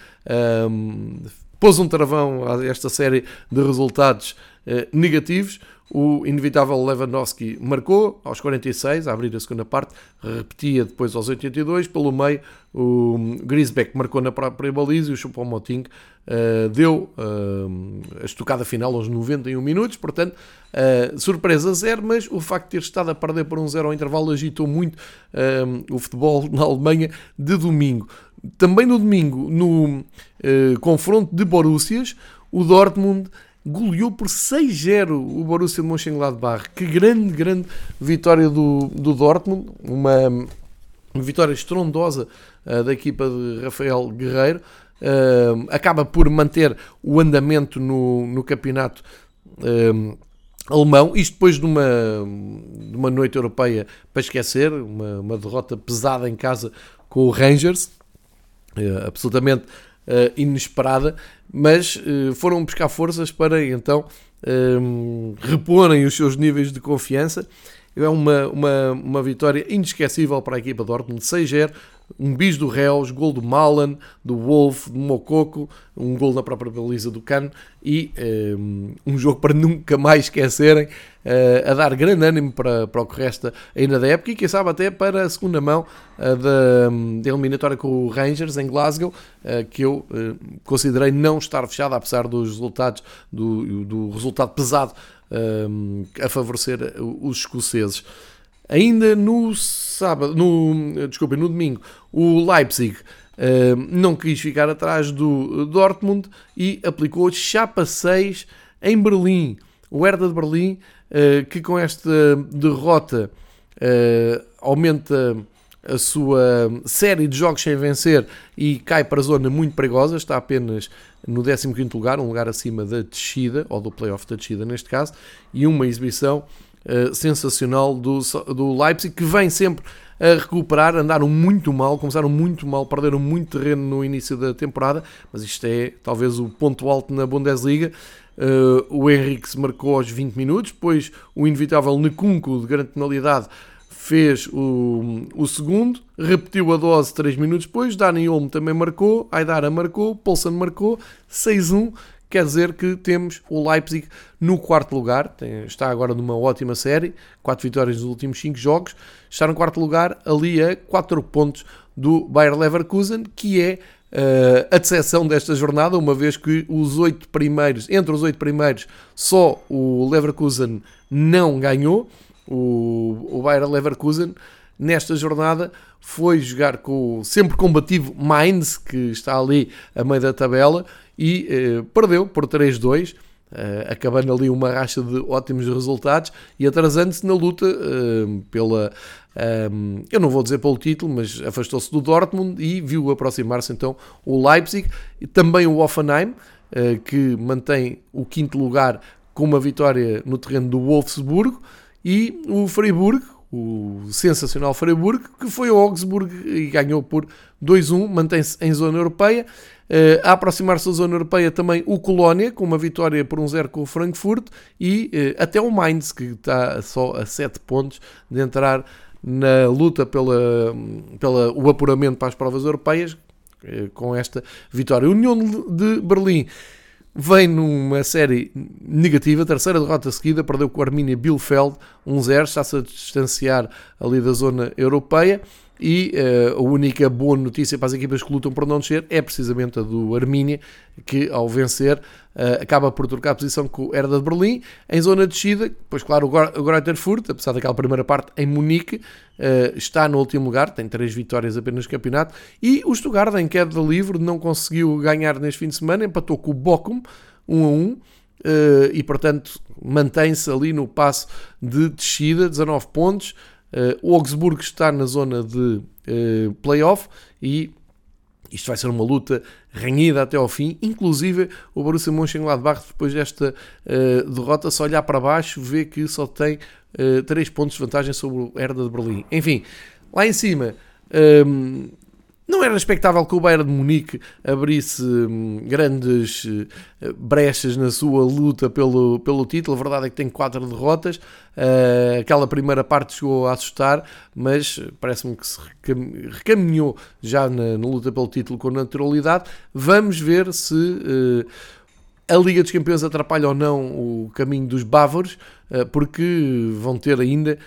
um, pôs um travão a esta série de resultados uh, negativos, o inevitável Lewandowski marcou aos 46, a abrir a segunda parte, repetia depois aos 82, pelo meio o Griesbeck marcou na própria baliza e o Choupo-Moting uh, deu uh, a estocada final aos 91 minutos, portanto, uh, surpresa zero, mas o facto de ter estado a perder por um zero ao intervalo agitou muito o futebol na Alemanha de domingo. Também no domingo, no confronto de Borussias, o Dortmund goleou por 6-0 o Borussia de Mönchengladbach. Que grande, grande vitória do, do Dortmund, uma, vitória estrondosa uh, da equipa de Rafael Guerreiro. Uh, acaba por manter o andamento no, no campeonato uh, alemão, isto depois de uma, de uma noite europeia para esquecer, uma, uma derrota pesada em casa com o Rangers, uh, absolutamente inesperada, mas foram buscar forças para então reporem os seus níveis de confiança. É uma, uma, uma vitória inesquecível para a equipa de Dortmund, 6-0, um bis do Reus, gol do Malan, do Wolf, do Mococo, um gol na própria baliza do Cano e um, um jogo para nunca mais esquecerem, uh, a dar grande ânimo para, para o que resta ainda da época e quem sabe até para a segunda mão uh, da, da, eliminatória com o Rangers em Glasgow, uh, que eu considerei não estar fechada, apesar dos resultados, do, do resultado pesado a favorecer os escoceses. Ainda no sábado, no, desculpem, no domingo, o Leipzig uh, não quis ficar atrás do Dortmund e aplicou chapa 6 em Berlim. O Hertha de Berlim, uh, que com esta derrota uh, aumenta a sua série de jogos sem vencer e cai para a zona muito perigosa, está apenas no 15º lugar, um lugar acima da descida, ou do playoff da descida neste caso, e uma exibição uh, sensacional do, do Leipzig, que vem sempre a recuperar, andaram muito mal, começaram muito mal, perderam muito terreno no início da temporada, mas isto é talvez o ponto alto na Bundesliga. Uh, o Henrique se marcou aos 20 minutos, depois o inevitável Necunco de grande penalidade fez o, o segundo, repetiu a dose 3 minutos depois, Dani Olmo também marcou, Aidara marcou, Poulsen marcou, 6-1, quer dizer que temos o Leipzig no quarto lugar, tem, está agora numa ótima série, 4 vitórias nos últimos 5 jogos, está no quarto lugar ali a 4 pontos do Bayer Leverkusen, que é uh, a decepção desta jornada, uma vez que os oito primeiros, entre os oito primeiros, só o Leverkusen não ganhou, o, o Bayer Leverkusen, nesta jornada foi jogar com o sempre combativo Mainz, que está ali a meio da tabela, e eh, perdeu por 3-2, eh, acabando ali uma racha de ótimos resultados e atrasando-se na luta eh, pela. Eh, eu não vou dizer pelo título, mas afastou-se do Dortmund e viu aproximar-se então o Leipzig e também o Offenheim, que mantém o quinto lugar com uma vitória no terreno do Wolfsburgo e o Freiburg, o sensacional Freiburg, que foi ao Augsburg e ganhou por 2-1, mantém-se em zona europeia. Uh, a aproximar-se da zona europeia também o Colónia, com uma vitória por 1-0 com o Frankfurt, e uh, até o Mainz, que está só a 7 pontos de entrar na luta pela, pela o apuramento para as provas europeias, uh, com esta vitória. União de Berlim vem numa série negativa, terceira derrota seguida, perdeu com o Arminia Bielefeld 1-0, está-se a distanciar ali da zona europeia e uh, a única boa notícia para as equipas que lutam por não descer é precisamente a do Arminia, que ao vencer uh, acaba por trocar a posição com o Herda de Berlim, em zona de descida, pois claro o Greuther Furt, apesar daquela primeira parte em Munique, uh, está no último lugar, tem três vitórias apenas no campeonato, e o Stuttgart em queda livre não conseguiu ganhar neste fim de semana, empatou com o Bochum 1 a 1, e portanto mantém-se ali no passo de descida, 19 pontos, Uh, o Augsburgo está na zona de uh, playoff e isto vai ser uma luta renhida até ao fim. Inclusive, o Borussia Mönchengladbach, depois desta uh, derrota, se olhar para baixo, vê que só tem uh, 3 pontos de vantagem sobre o Herda de Berlim. Enfim, lá em cima, um, não era expectável que o Bayern de Munique abrisse hum, grandes uh, brechas na sua luta pelo, pelo título. A verdade é que tem quatro derrotas. Uh, aquela primeira parte chegou a assustar, mas parece-me que se recaminhou já na, na, luta pelo título com naturalidade. Vamos ver se uh, a Liga dos Campeões atrapalha ou não o caminho dos bávaros, porque vão ter ainda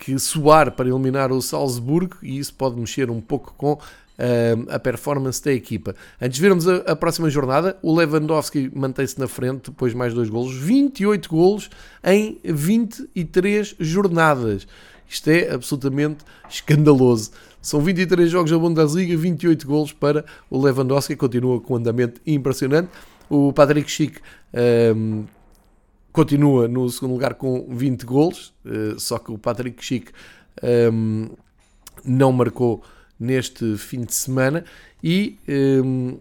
que suar para eliminar o Salzburgo e isso pode mexer um pouco com a performance da equipa. Antes de vermos a, a próxima jornada, o Lewandowski mantém-se na frente, depois mais dois golos, 28 golos em 23 jornadas. Isto é absolutamente escandaloso. São 23 jogos da Bundesliga, 28 golos para o Lewandowski, continua com um andamento impressionante. O Patrick Schick um, continua no segundo lugar com 20 golos, uh, só que o Patrick Schick um, não marcou neste fim de semana. E um,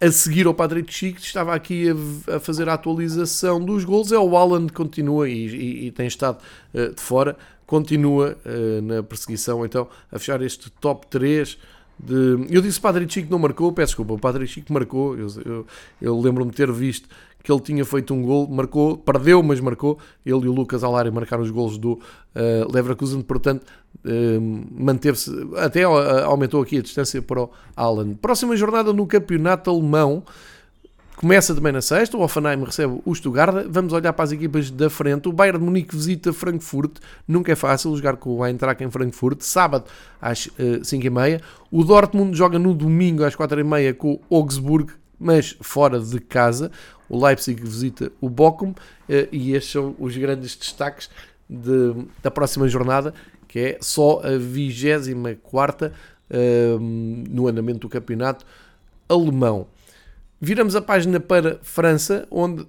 a seguir ao Patrick Chico estava aqui a, a, fazer a atualização dos gols. É o Alan que continua e, e, e tem estado uh, de fora. Continua uh, na perseguição então a fechar este top 3 de... eu disse Padre Chico não marcou, peço desculpa o Padre Chico marcou. Eu, eu, eu lembro-me de ter visto que ele tinha feito um gol, marcou, perdeu, mas marcou. Ele e o Lucas Alari marcaram os gols do uh, Leverkusen, portanto, uh, manteve-se, até uh, aumentou aqui a distância para o Alan. Próxima jornada no campeonato alemão. Começa também na sexta, o Offenheim recebe o Stuttgart. Vamos olhar para as equipas da frente. O Bayern de Munique visita Frankfurt. Nunca é fácil jogar com o Eintracht em Frankfurt. Sábado às uh, 5h30. O Dortmund joga no domingo às 4h30 com o Augsburg, mas fora de casa o Leipzig visita o Bochum eh, e estes são os grandes destaques de, da próxima jornada, que é só a 24 uh, no andamento do campeonato alemão. Viramos a página para França, onde uh,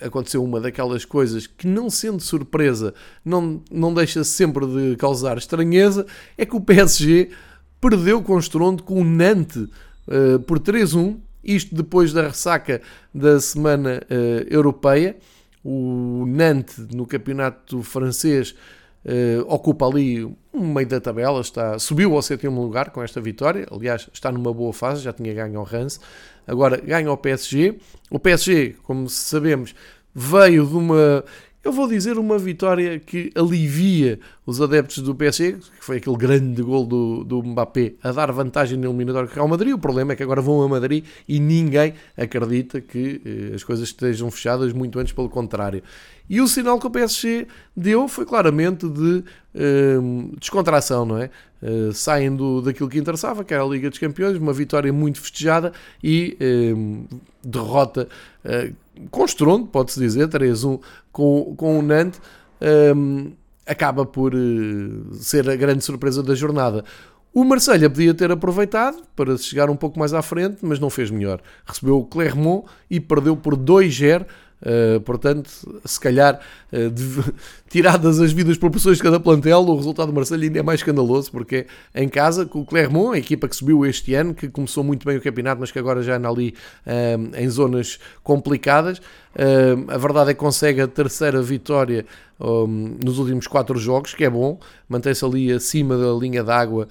aconteceu uma daquelas coisas que, não sendo surpresa, não, não deixa sempre de causar estranheza, é que o PSG perdeu com estrondo com o Nantes uh, por 3-1 isto depois da ressaca da semana uh, europeia. O Nantes, no campeonato francês, uh, ocupa ali um meio da tabela, está, subiu ao sétimo lugar com esta vitória. Aliás, está numa boa fase, já tinha ganho ao Rance. Agora ganha o PSG. O PSG, como sabemos, veio de uma eu vou dizer uma vitória que alivia os adeptos do PSG, que foi aquele grande gol do, do Mbappé a dar vantagem no eliminatório com o Real Madrid. O problema é que agora vão a Madrid e ninguém acredita que eh, as coisas estejam fechadas, muito antes pelo contrário. E o sinal que o PSG deu foi claramente de eh, descontração, não é? Uh, saem daquilo que interessava, que era a Liga dos Campeões, uma vitória muito festejada e uh, derrota uh, com estrondo, pode-se dizer, 3-1 com, com o Nantes, um, acaba por uh, ser a grande surpresa da jornada. O Marselha podia ter aproveitado para chegar um pouco mais à frente, mas não fez melhor. Recebeu o Clermont e perdeu por 2-0 Uh, portanto, se calhar, uh, de, tiradas as vidas proporções de cada plantel, o resultado do Marseille ainda é mais escandaloso, porque é em casa, com o Clermont, a equipa que subiu este ano, que começou muito bem o campeonato, mas que agora já anda ali uh, em zonas complicadas. a verdade é que consegue a terceira vitória um, nos últimos quatro jogos, que é bom, mantém-se ali acima da linha d'água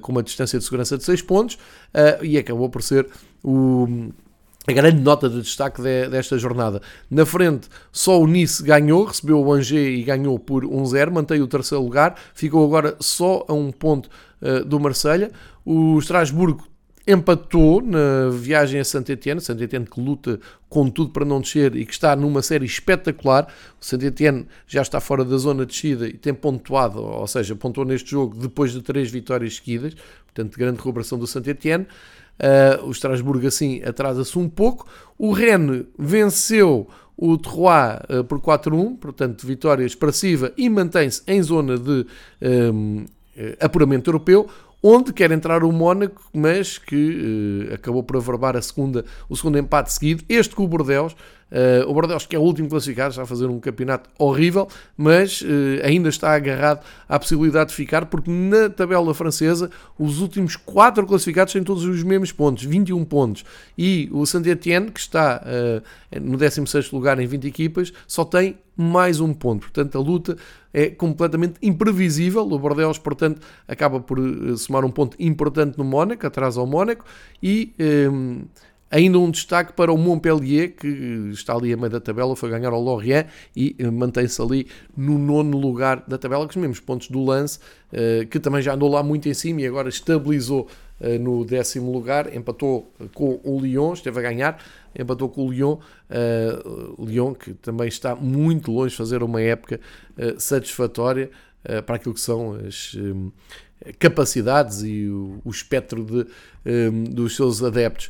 com uma distância de segurança de 6 pontos, e acabou por ser o a grande nota de destaque de, desta jornada. Na frente, só o Nice ganhou, recebeu o Angers e ganhou por 1-0, mantém o terceiro lugar, ficou agora só a um ponto uh, do Marselha. O Estrasburgo empatou na viagem a Saint-Etienne, Saint-Etienne que luta com tudo para não descer e que está numa série espetacular. O Saint-Etienne já está fora da zona de descida e tem pontuado, ou seja, pontuou neste jogo depois de três vitórias seguidas, portanto, grande recuperação do Saint-Etienne. Uh, o Strasbourg assim atrasa-se um pouco. O Rennes venceu o Terroir uh, por 4-1, portanto, vitória expressiva e mantém-se em zona de um, eh, apuramento europeu onde quer entrar o Mónaco, mas que acabou por averbar a segunda, o segundo empate seguido. Este com o Bordeaux, Uh, o Bordeaux, que é o último classificado, está a fazer um campeonato horrível, mas uh, ainda está agarrado à possibilidade de ficar, porque na tabela francesa os últimos quatro classificados têm todos os mesmos pontos, 21 pontos. E o Saint-Etienne, que está uh, no 16 lugar em 20 equipas, só tem mais um ponto. Portanto, a luta é completamente imprevisível. O Bordeaux, portanto, acaba por somar um ponto importante no Mónaco, atrás ao Mónaco, e Ainda um destaque para o Montpellier, que está ali a meio da tabela, foi ganhar ao Lorient e eh, mantém-se ali no nono lugar da tabela, com os mesmos pontos do lance, eh, que também já andou lá muito em cima e agora estabilizou eh, no décimo lugar, empatou com o Lyon, esteve a ganhar, empatou com o Lyon, Lyon que também está muito longe de fazer uma época satisfatória para aquilo que são as capacidades e o, espectro de, dos seus adeptos.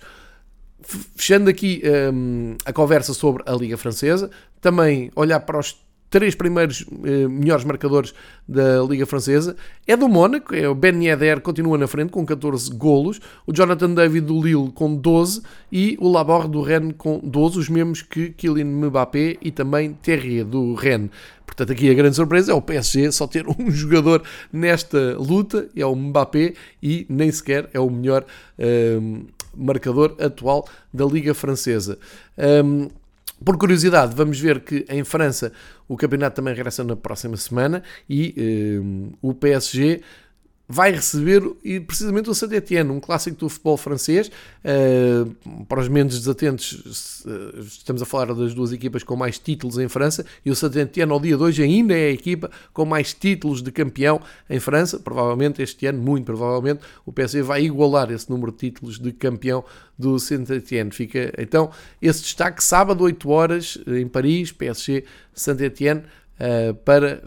Fechando aqui um, a conversa sobre a Liga Francesa, também olhar para os três primeiros eh, melhores marcadores da Liga Francesa. É do Mónaco, é o Ben Yedder, continua na frente com 14 golos, o Jonathan David do Lille com 12 e o Laborde do Rennes com 12, os mesmos que Kylian Mbappé e também Terrier do Rennes. Portanto, aqui a grande surpresa é o PSG só ter um jogador nesta luta, é o Mbappé, e nem sequer é o melhor um, marcador atual da Liga Francesa. Um, por curiosidade, vamos ver que em França o campeonato também regressa na próxima semana e um, o PSG vai receber precisamente o Saint-Étienne, um clássico do futebol francês. Uh, para os menos desatentos, uh, estamos a falar das duas equipas com mais títulos em França e o Saint-Étienne ao dia de hoje ainda é a equipa com mais títulos de campeão em França. Provavelmente este ano, muito provavelmente, o PSG vai igualar esse número de títulos de campeão do Saint-Étienne. Fica então esse destaque sábado 8 horas em Paris, PSG Saint-Étienne uh, para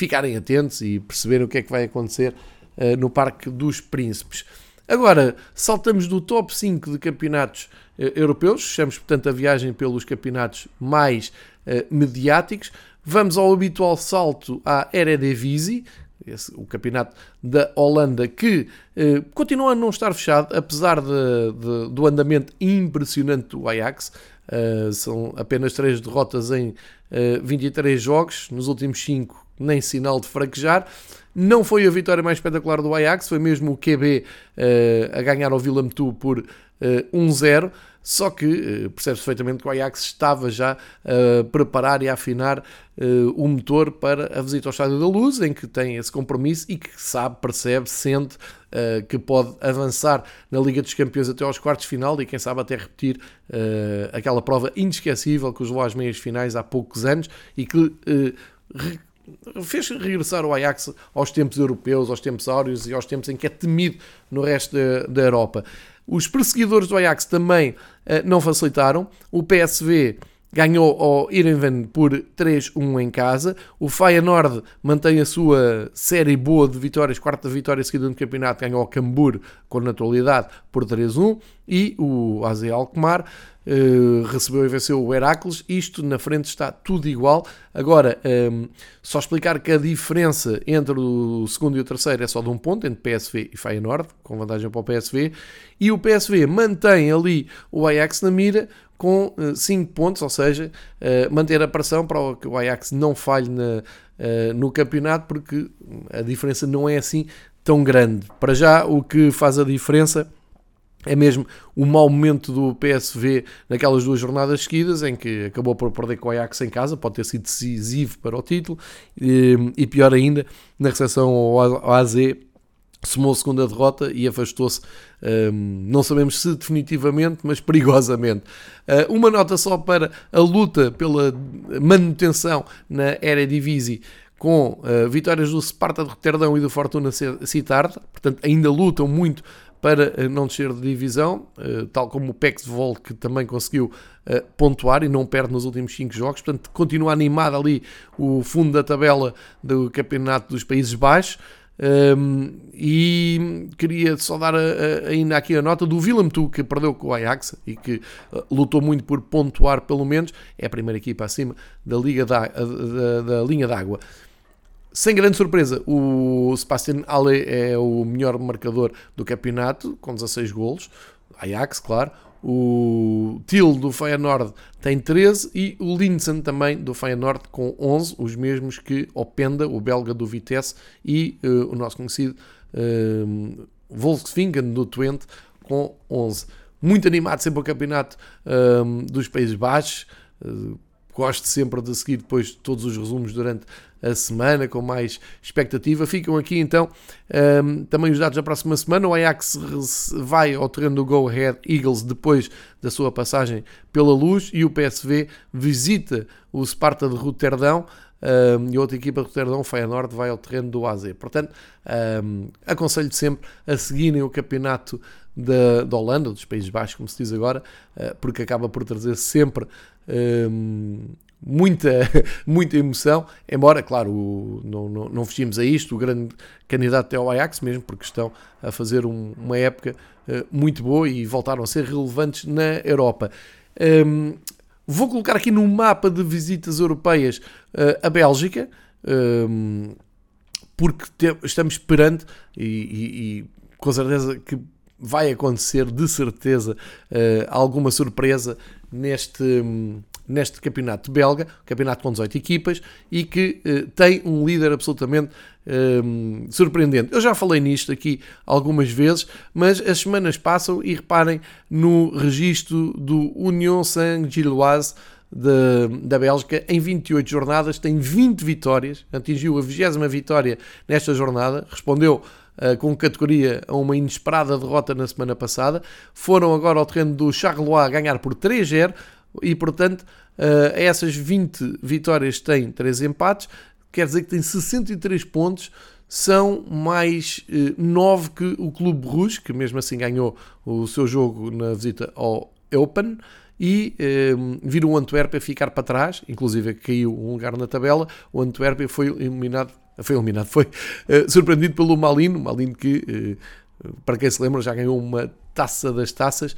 ficarem atentos e perceberem o que é que vai acontecer uh, no Parque dos Príncipes. Agora, saltamos do top 5 de campeonatos uh, europeus, fechamos portanto a viagem pelos campeonatos mais uh, mediáticos, vamos ao habitual salto à Eredivisie, esse, o campeonato da Holanda, que eh, continua a não estar fechado, apesar de, de, do andamento impressionante do Ajax. São apenas 3 derrotas em uh, 23 jogos, nos últimos 5 nem sinal de fraquejar. Não foi a vitória mais espetacular do Ajax, foi mesmo o QB uh, eh, a ganhar ao Willem Tu por uh, eh, 1-0. Só que uh, percebe-se perfeitamente que o Ajax estava já a preparar e a afinar o motor para a visita ao Estádio da Luz, em que tem esse compromisso e que sabe, percebe, sente que pode avançar na Liga dos Campeões até aos quartos de final e quem sabe até repetir aquela prova inesquecível que os levou às meias finais há poucos anos e que fez regressar o Ajax aos tempos europeus, aos tempos áureos e aos tempos em que é temido no resto da, da Europa. Os perseguidores do Ajax também uh, não facilitaram. O PSV ganhou ao Irenven por 3-1 em casa. O Feyenoord mantém a sua série boa de vitórias, quarta vitória seguida no campeonato, ganhou ao Cambur com naturalidade por 3-1. E o AZ Alkmaar uh, recebeu e venceu o Heracles. Isto na frente está tudo igual. Agora, um, ehm, só explicar que a diferença entre o segundo e o terceiro é só de um ponto, entre PSV e Feyenoord, com vantagem para o PSV. E o PSV mantém ali o Ajax na mira, com 5 uh, pontos, ou seja, uh, manter a pressão para que o Ajax não falhe na, no campeonato, porque a diferença não é assim tão grande. Para já, o que faz a diferença é mesmo o mau momento do PSV naquelas duas jornadas seguidas, em que acabou por perder com o Ajax em casa, pode ter sido decisivo para o título, e, pior ainda, na recepção ao AZ somou a segunda derrota e afastou-se, um, não sabemos se definitivamente, mas perigosamente. Uh, uma nota só para a luta pela manutenção na Eredivisie com uh, vitórias do Sparta de Roterdão e do Fortuna Sittard, portanto ainda lutam muito para uh, não descer de divisão, tal como o PEX Vol que também conseguiu pontuar e não perde nos últimos 5 jogos, portanto continua animado ali o fundo da tabela do Campeonato dos Países Baixos. Um, e queria só dar a, a, ainda aqui a nota do Willem Tu, que perdeu com o Ajax e que lutou muito por pontuar, pelo menos. É a primeira equipa acima da, liga da, da, da linha d'água. Sem grande surpresa, o Sebastian Halle é o melhor marcador do campeonato, com 16 golos. Ajax, claro. O Til do Feyenoord tem 13 e o Linsen também do Feyenoord com 11, os mesmos que Openda, o belga do Vitesse e uh, o nosso conhecido Volkswagen do Twente com 11. Muito animado sempre o campeonato uh, dos Países Baixos. Uh, gosto sempre de seguir depois todos os resumos durante a semana com mais expectativa. Ficam aqui então um, também os dados da próxima semana. O Ajax vai ao terreno do Go Ahead Eagles depois da sua passagem pela luz e o PSV visita o Sparta de Roterdão. Um, e outra equipa de Roterdão, Feyenoord, vai ao terreno do AZ. Portanto, um, aconselho sempre a seguirem o campeonato da, da Holanda, dos Países Baixos, como se diz agora, uh, porque acaba por trazer sempre um, muita, muita emoção, embora, claro, não, não, não vestimos a isto, o grande candidato é o Ajax, mesmo porque estão a fazer um, uma época uh, muito boa e voltaram a ser relevantes na Europa. Um, Vou colocar aqui no mapa de visitas europeias uh, a Bélgica, um, porque te, estamos esperando e, e, e, com certeza que vai acontecer, de certeza, uh, alguma surpresa neste. Um, neste campeonato belga, campeonato com 18 equipas, e que uh, tem um líder absolutamente uh, surpreendente. Eu já falei nisto aqui algumas vezes, mas as semanas passam e reparem no registro do Union Saint-Gilloise da, da Bélgica, em 28 jornadas, tem 20 vitórias, atingiu a 20 vitória nesta jornada, respondeu Uh, com categoria a uma inesperada derrota na semana passada. Foram agora ao terreno do Charleroi ganhar por 3-0 e, portanto, uh, essas 20 vitórias têm 3 empates, quer dizer que tem 63 pontos, são mais eh, 9 que o Clube Rouge, que mesmo assim ganhou o seu jogo na visita ao Open, e eh, vir o Antuérpia ficar para trás, inclusive caiu um lugar na tabela, o Antuérpia foi eliminado, foi eliminado, foi uh, surpreendido pelo Malino, Malino que uh, para quem se lembra, já ganhou uma taça das taças,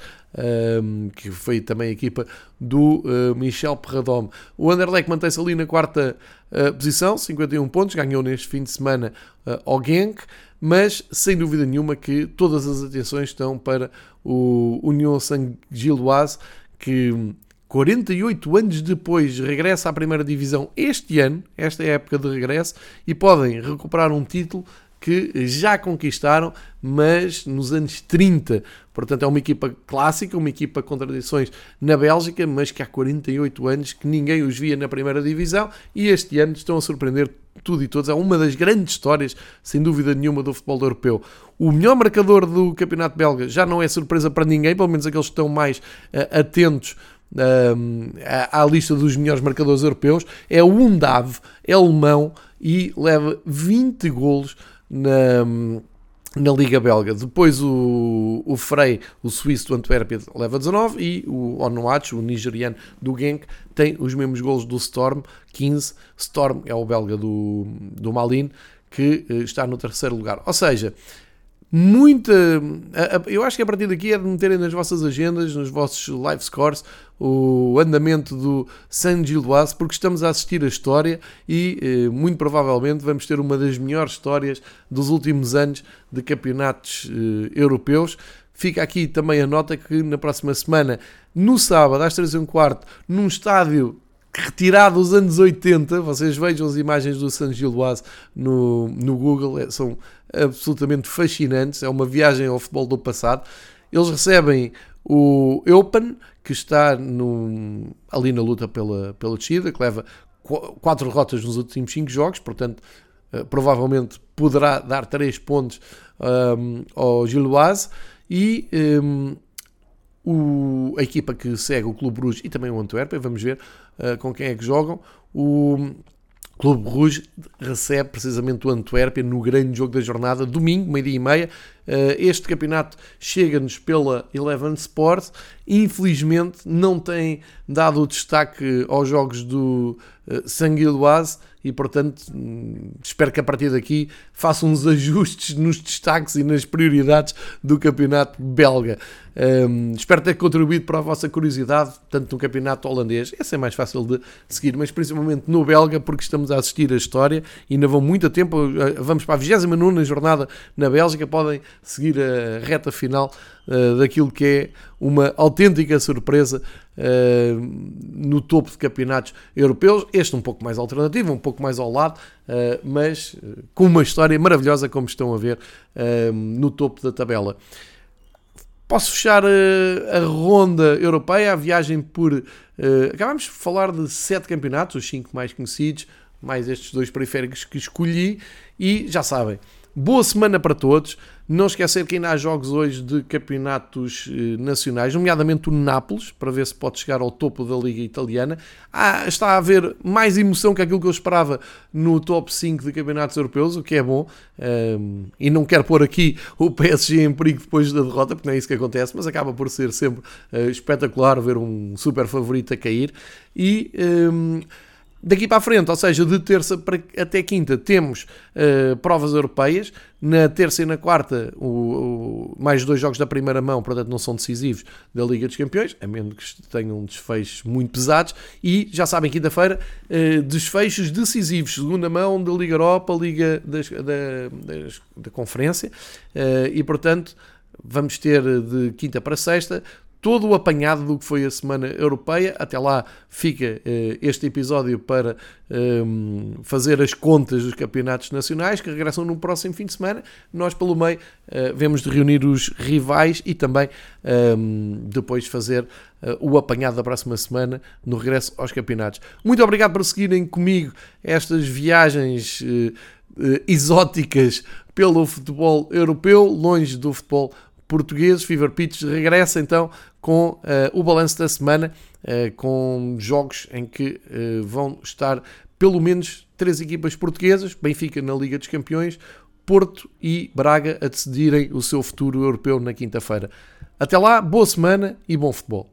um, que foi também a equipa do uh, Michel Perradome. O Anderlecht mantém-se ali na quarta uh, posição, 51 pontos, ganhou neste fim de semana uh, ao Genk, mas sem dúvida nenhuma que todas as atenções estão para o União Saint-Gilloise, que 48 anos depois regressa à primeira divisão este ano, esta é a época de regresso, e podem recuperar um título que já conquistaram, mas nos anos 30. Portanto, é uma equipa clássica, uma equipa com tradições na Bélgica, mas que há 48 anos que ninguém os via na primeira divisão e este ano estão a surpreender tudo e todos. É uma das grandes histórias, sem dúvida nenhuma, do futebol europeu. O melhor marcador do campeonato belga já não é surpresa para ninguém, pelo menos aqueles que estão mais uh, atentos à, à lista dos melhores marcadores europeus. É o Undav, é alemão e leva 20 golos na, na Liga Belga. Depois o, o Frey, o suíço do Antuérpia, leva 19 e o Onuachu, o nigeriano do Genk, tem os mesmos golos do Storm, 15. Storm é o belga do, do Malin, que eh, está no terceiro lugar. Ou seja, muita. Eu acho que a partir daqui é de meterem nas vossas agendas, nos vossos live scores, o andamento do San Gilloise, porque estamos a assistir a história e eh, muito provavelmente vamos ter uma das melhores histórias dos últimos anos de campeonatos eh, europeus. Fica aqui também a nota que na próxima semana, no sábado, às 3 h quarto, num estádio retirado dos anos 80. Vocês vejam as imagens do San Gilloise no, no Google, é, são absolutamente fascinantes. É uma viagem ao futebol do passado. Eles recebem o Eupen, que está no, ali na luta pela, pela descida, que leva quatro derrotas nos últimos cinco jogos, portanto, uh, provavelmente poderá dar três pontos um, ao Gilloise. E um, o, a equipa que segue o Clube Bruges e também o Antuérpia, vamos ver uh, com quem é que jogam. O Clube Bruges recebe precisamente o Antuérpia no grande jogo da jornada, domingo, meio-dia e meia. Uh, este campeonato chega-nos pela Eleven Sports. Infelizmente, não tem dado o destaque aos jogos do uh, Sanguiloise e, portanto, hum, espero que a partir daqui façam uns ajustes nos destaques e nas prioridades do campeonato belga. Um, espero ter contribuído para a vossa curiosidade, tanto no campeonato holandês, esse é mais fácil de seguir, mas principalmente no belga, porque estamos a assistir a história e ainda vão muito a tempo. Vamos para a 29 jornada na Bélgica, podem seguir a reta final uh, daquilo que é uma autêntica surpresa uh, no topo de campeonatos europeus. Este um pouco mais alternativo, um pouco mais ao lado, uh, mas com uma história maravilhosa, como estão a ver no topo da tabela. Posso fechar a, a ronda europeia, a viagem por. Uh, acabamos de falar de sete campeonatos, os cinco mais conhecidos, mais estes dois periféricos que escolhi, e já sabem, Boa semana para todos. Não esquecer que ainda há jogos hoje de campeonatos eh, nacionais, nomeadamente o Nápoles, para ver se pode chegar ao topo da Liga Italiana. Ah, está a haver mais emoção que aquilo que eu esperava no top 5 de campeonatos europeus, o que é bom. Um, e não quero pôr aqui o PSG em perigo depois da derrota, porque não é isso que acontece, mas acaba por ser sempre uh, espetacular ver um super favorito a cair. E. Um, Daqui para a frente, ou seja, de terça para, até quinta, temos uh, provas europeias. Na terça e na quarta, o, o, mais dois jogos da primeira mão, portanto não são decisivos da Liga dos Campeões, a menos que tenham desfechos muito pesados. E já sabem, quinta-feira, uh, desfechos decisivos, segunda mão da Liga Europa, Liga das, da, das, da Conferência. Uh, e portanto, vamos ter de quinta para sexta todo o apanhado do que foi a Semana Europeia. Até lá fica uh, este episódio para ehm, fazer as contas dos campeonatos nacionais que regressam no próximo fim de semana. Nós, pelo meio, uh, vemos de reunir os rivais e também ehm, depois fazer uh, o apanhado da próxima semana no regresso aos campeonatos. Muito obrigado por seguirem comigo estas viagens exóticas pelo futebol europeu, longe do futebol português. Fever Pitch regressa então com uh, o balanço da semana, uh, com jogos em que uh, vão estar pelo menos três equipas portuguesas, Benfica na Liga dos Campeões, Porto e Braga a decidirem o seu futuro europeu na quinta-feira. Até lá, boa semana e bom futebol.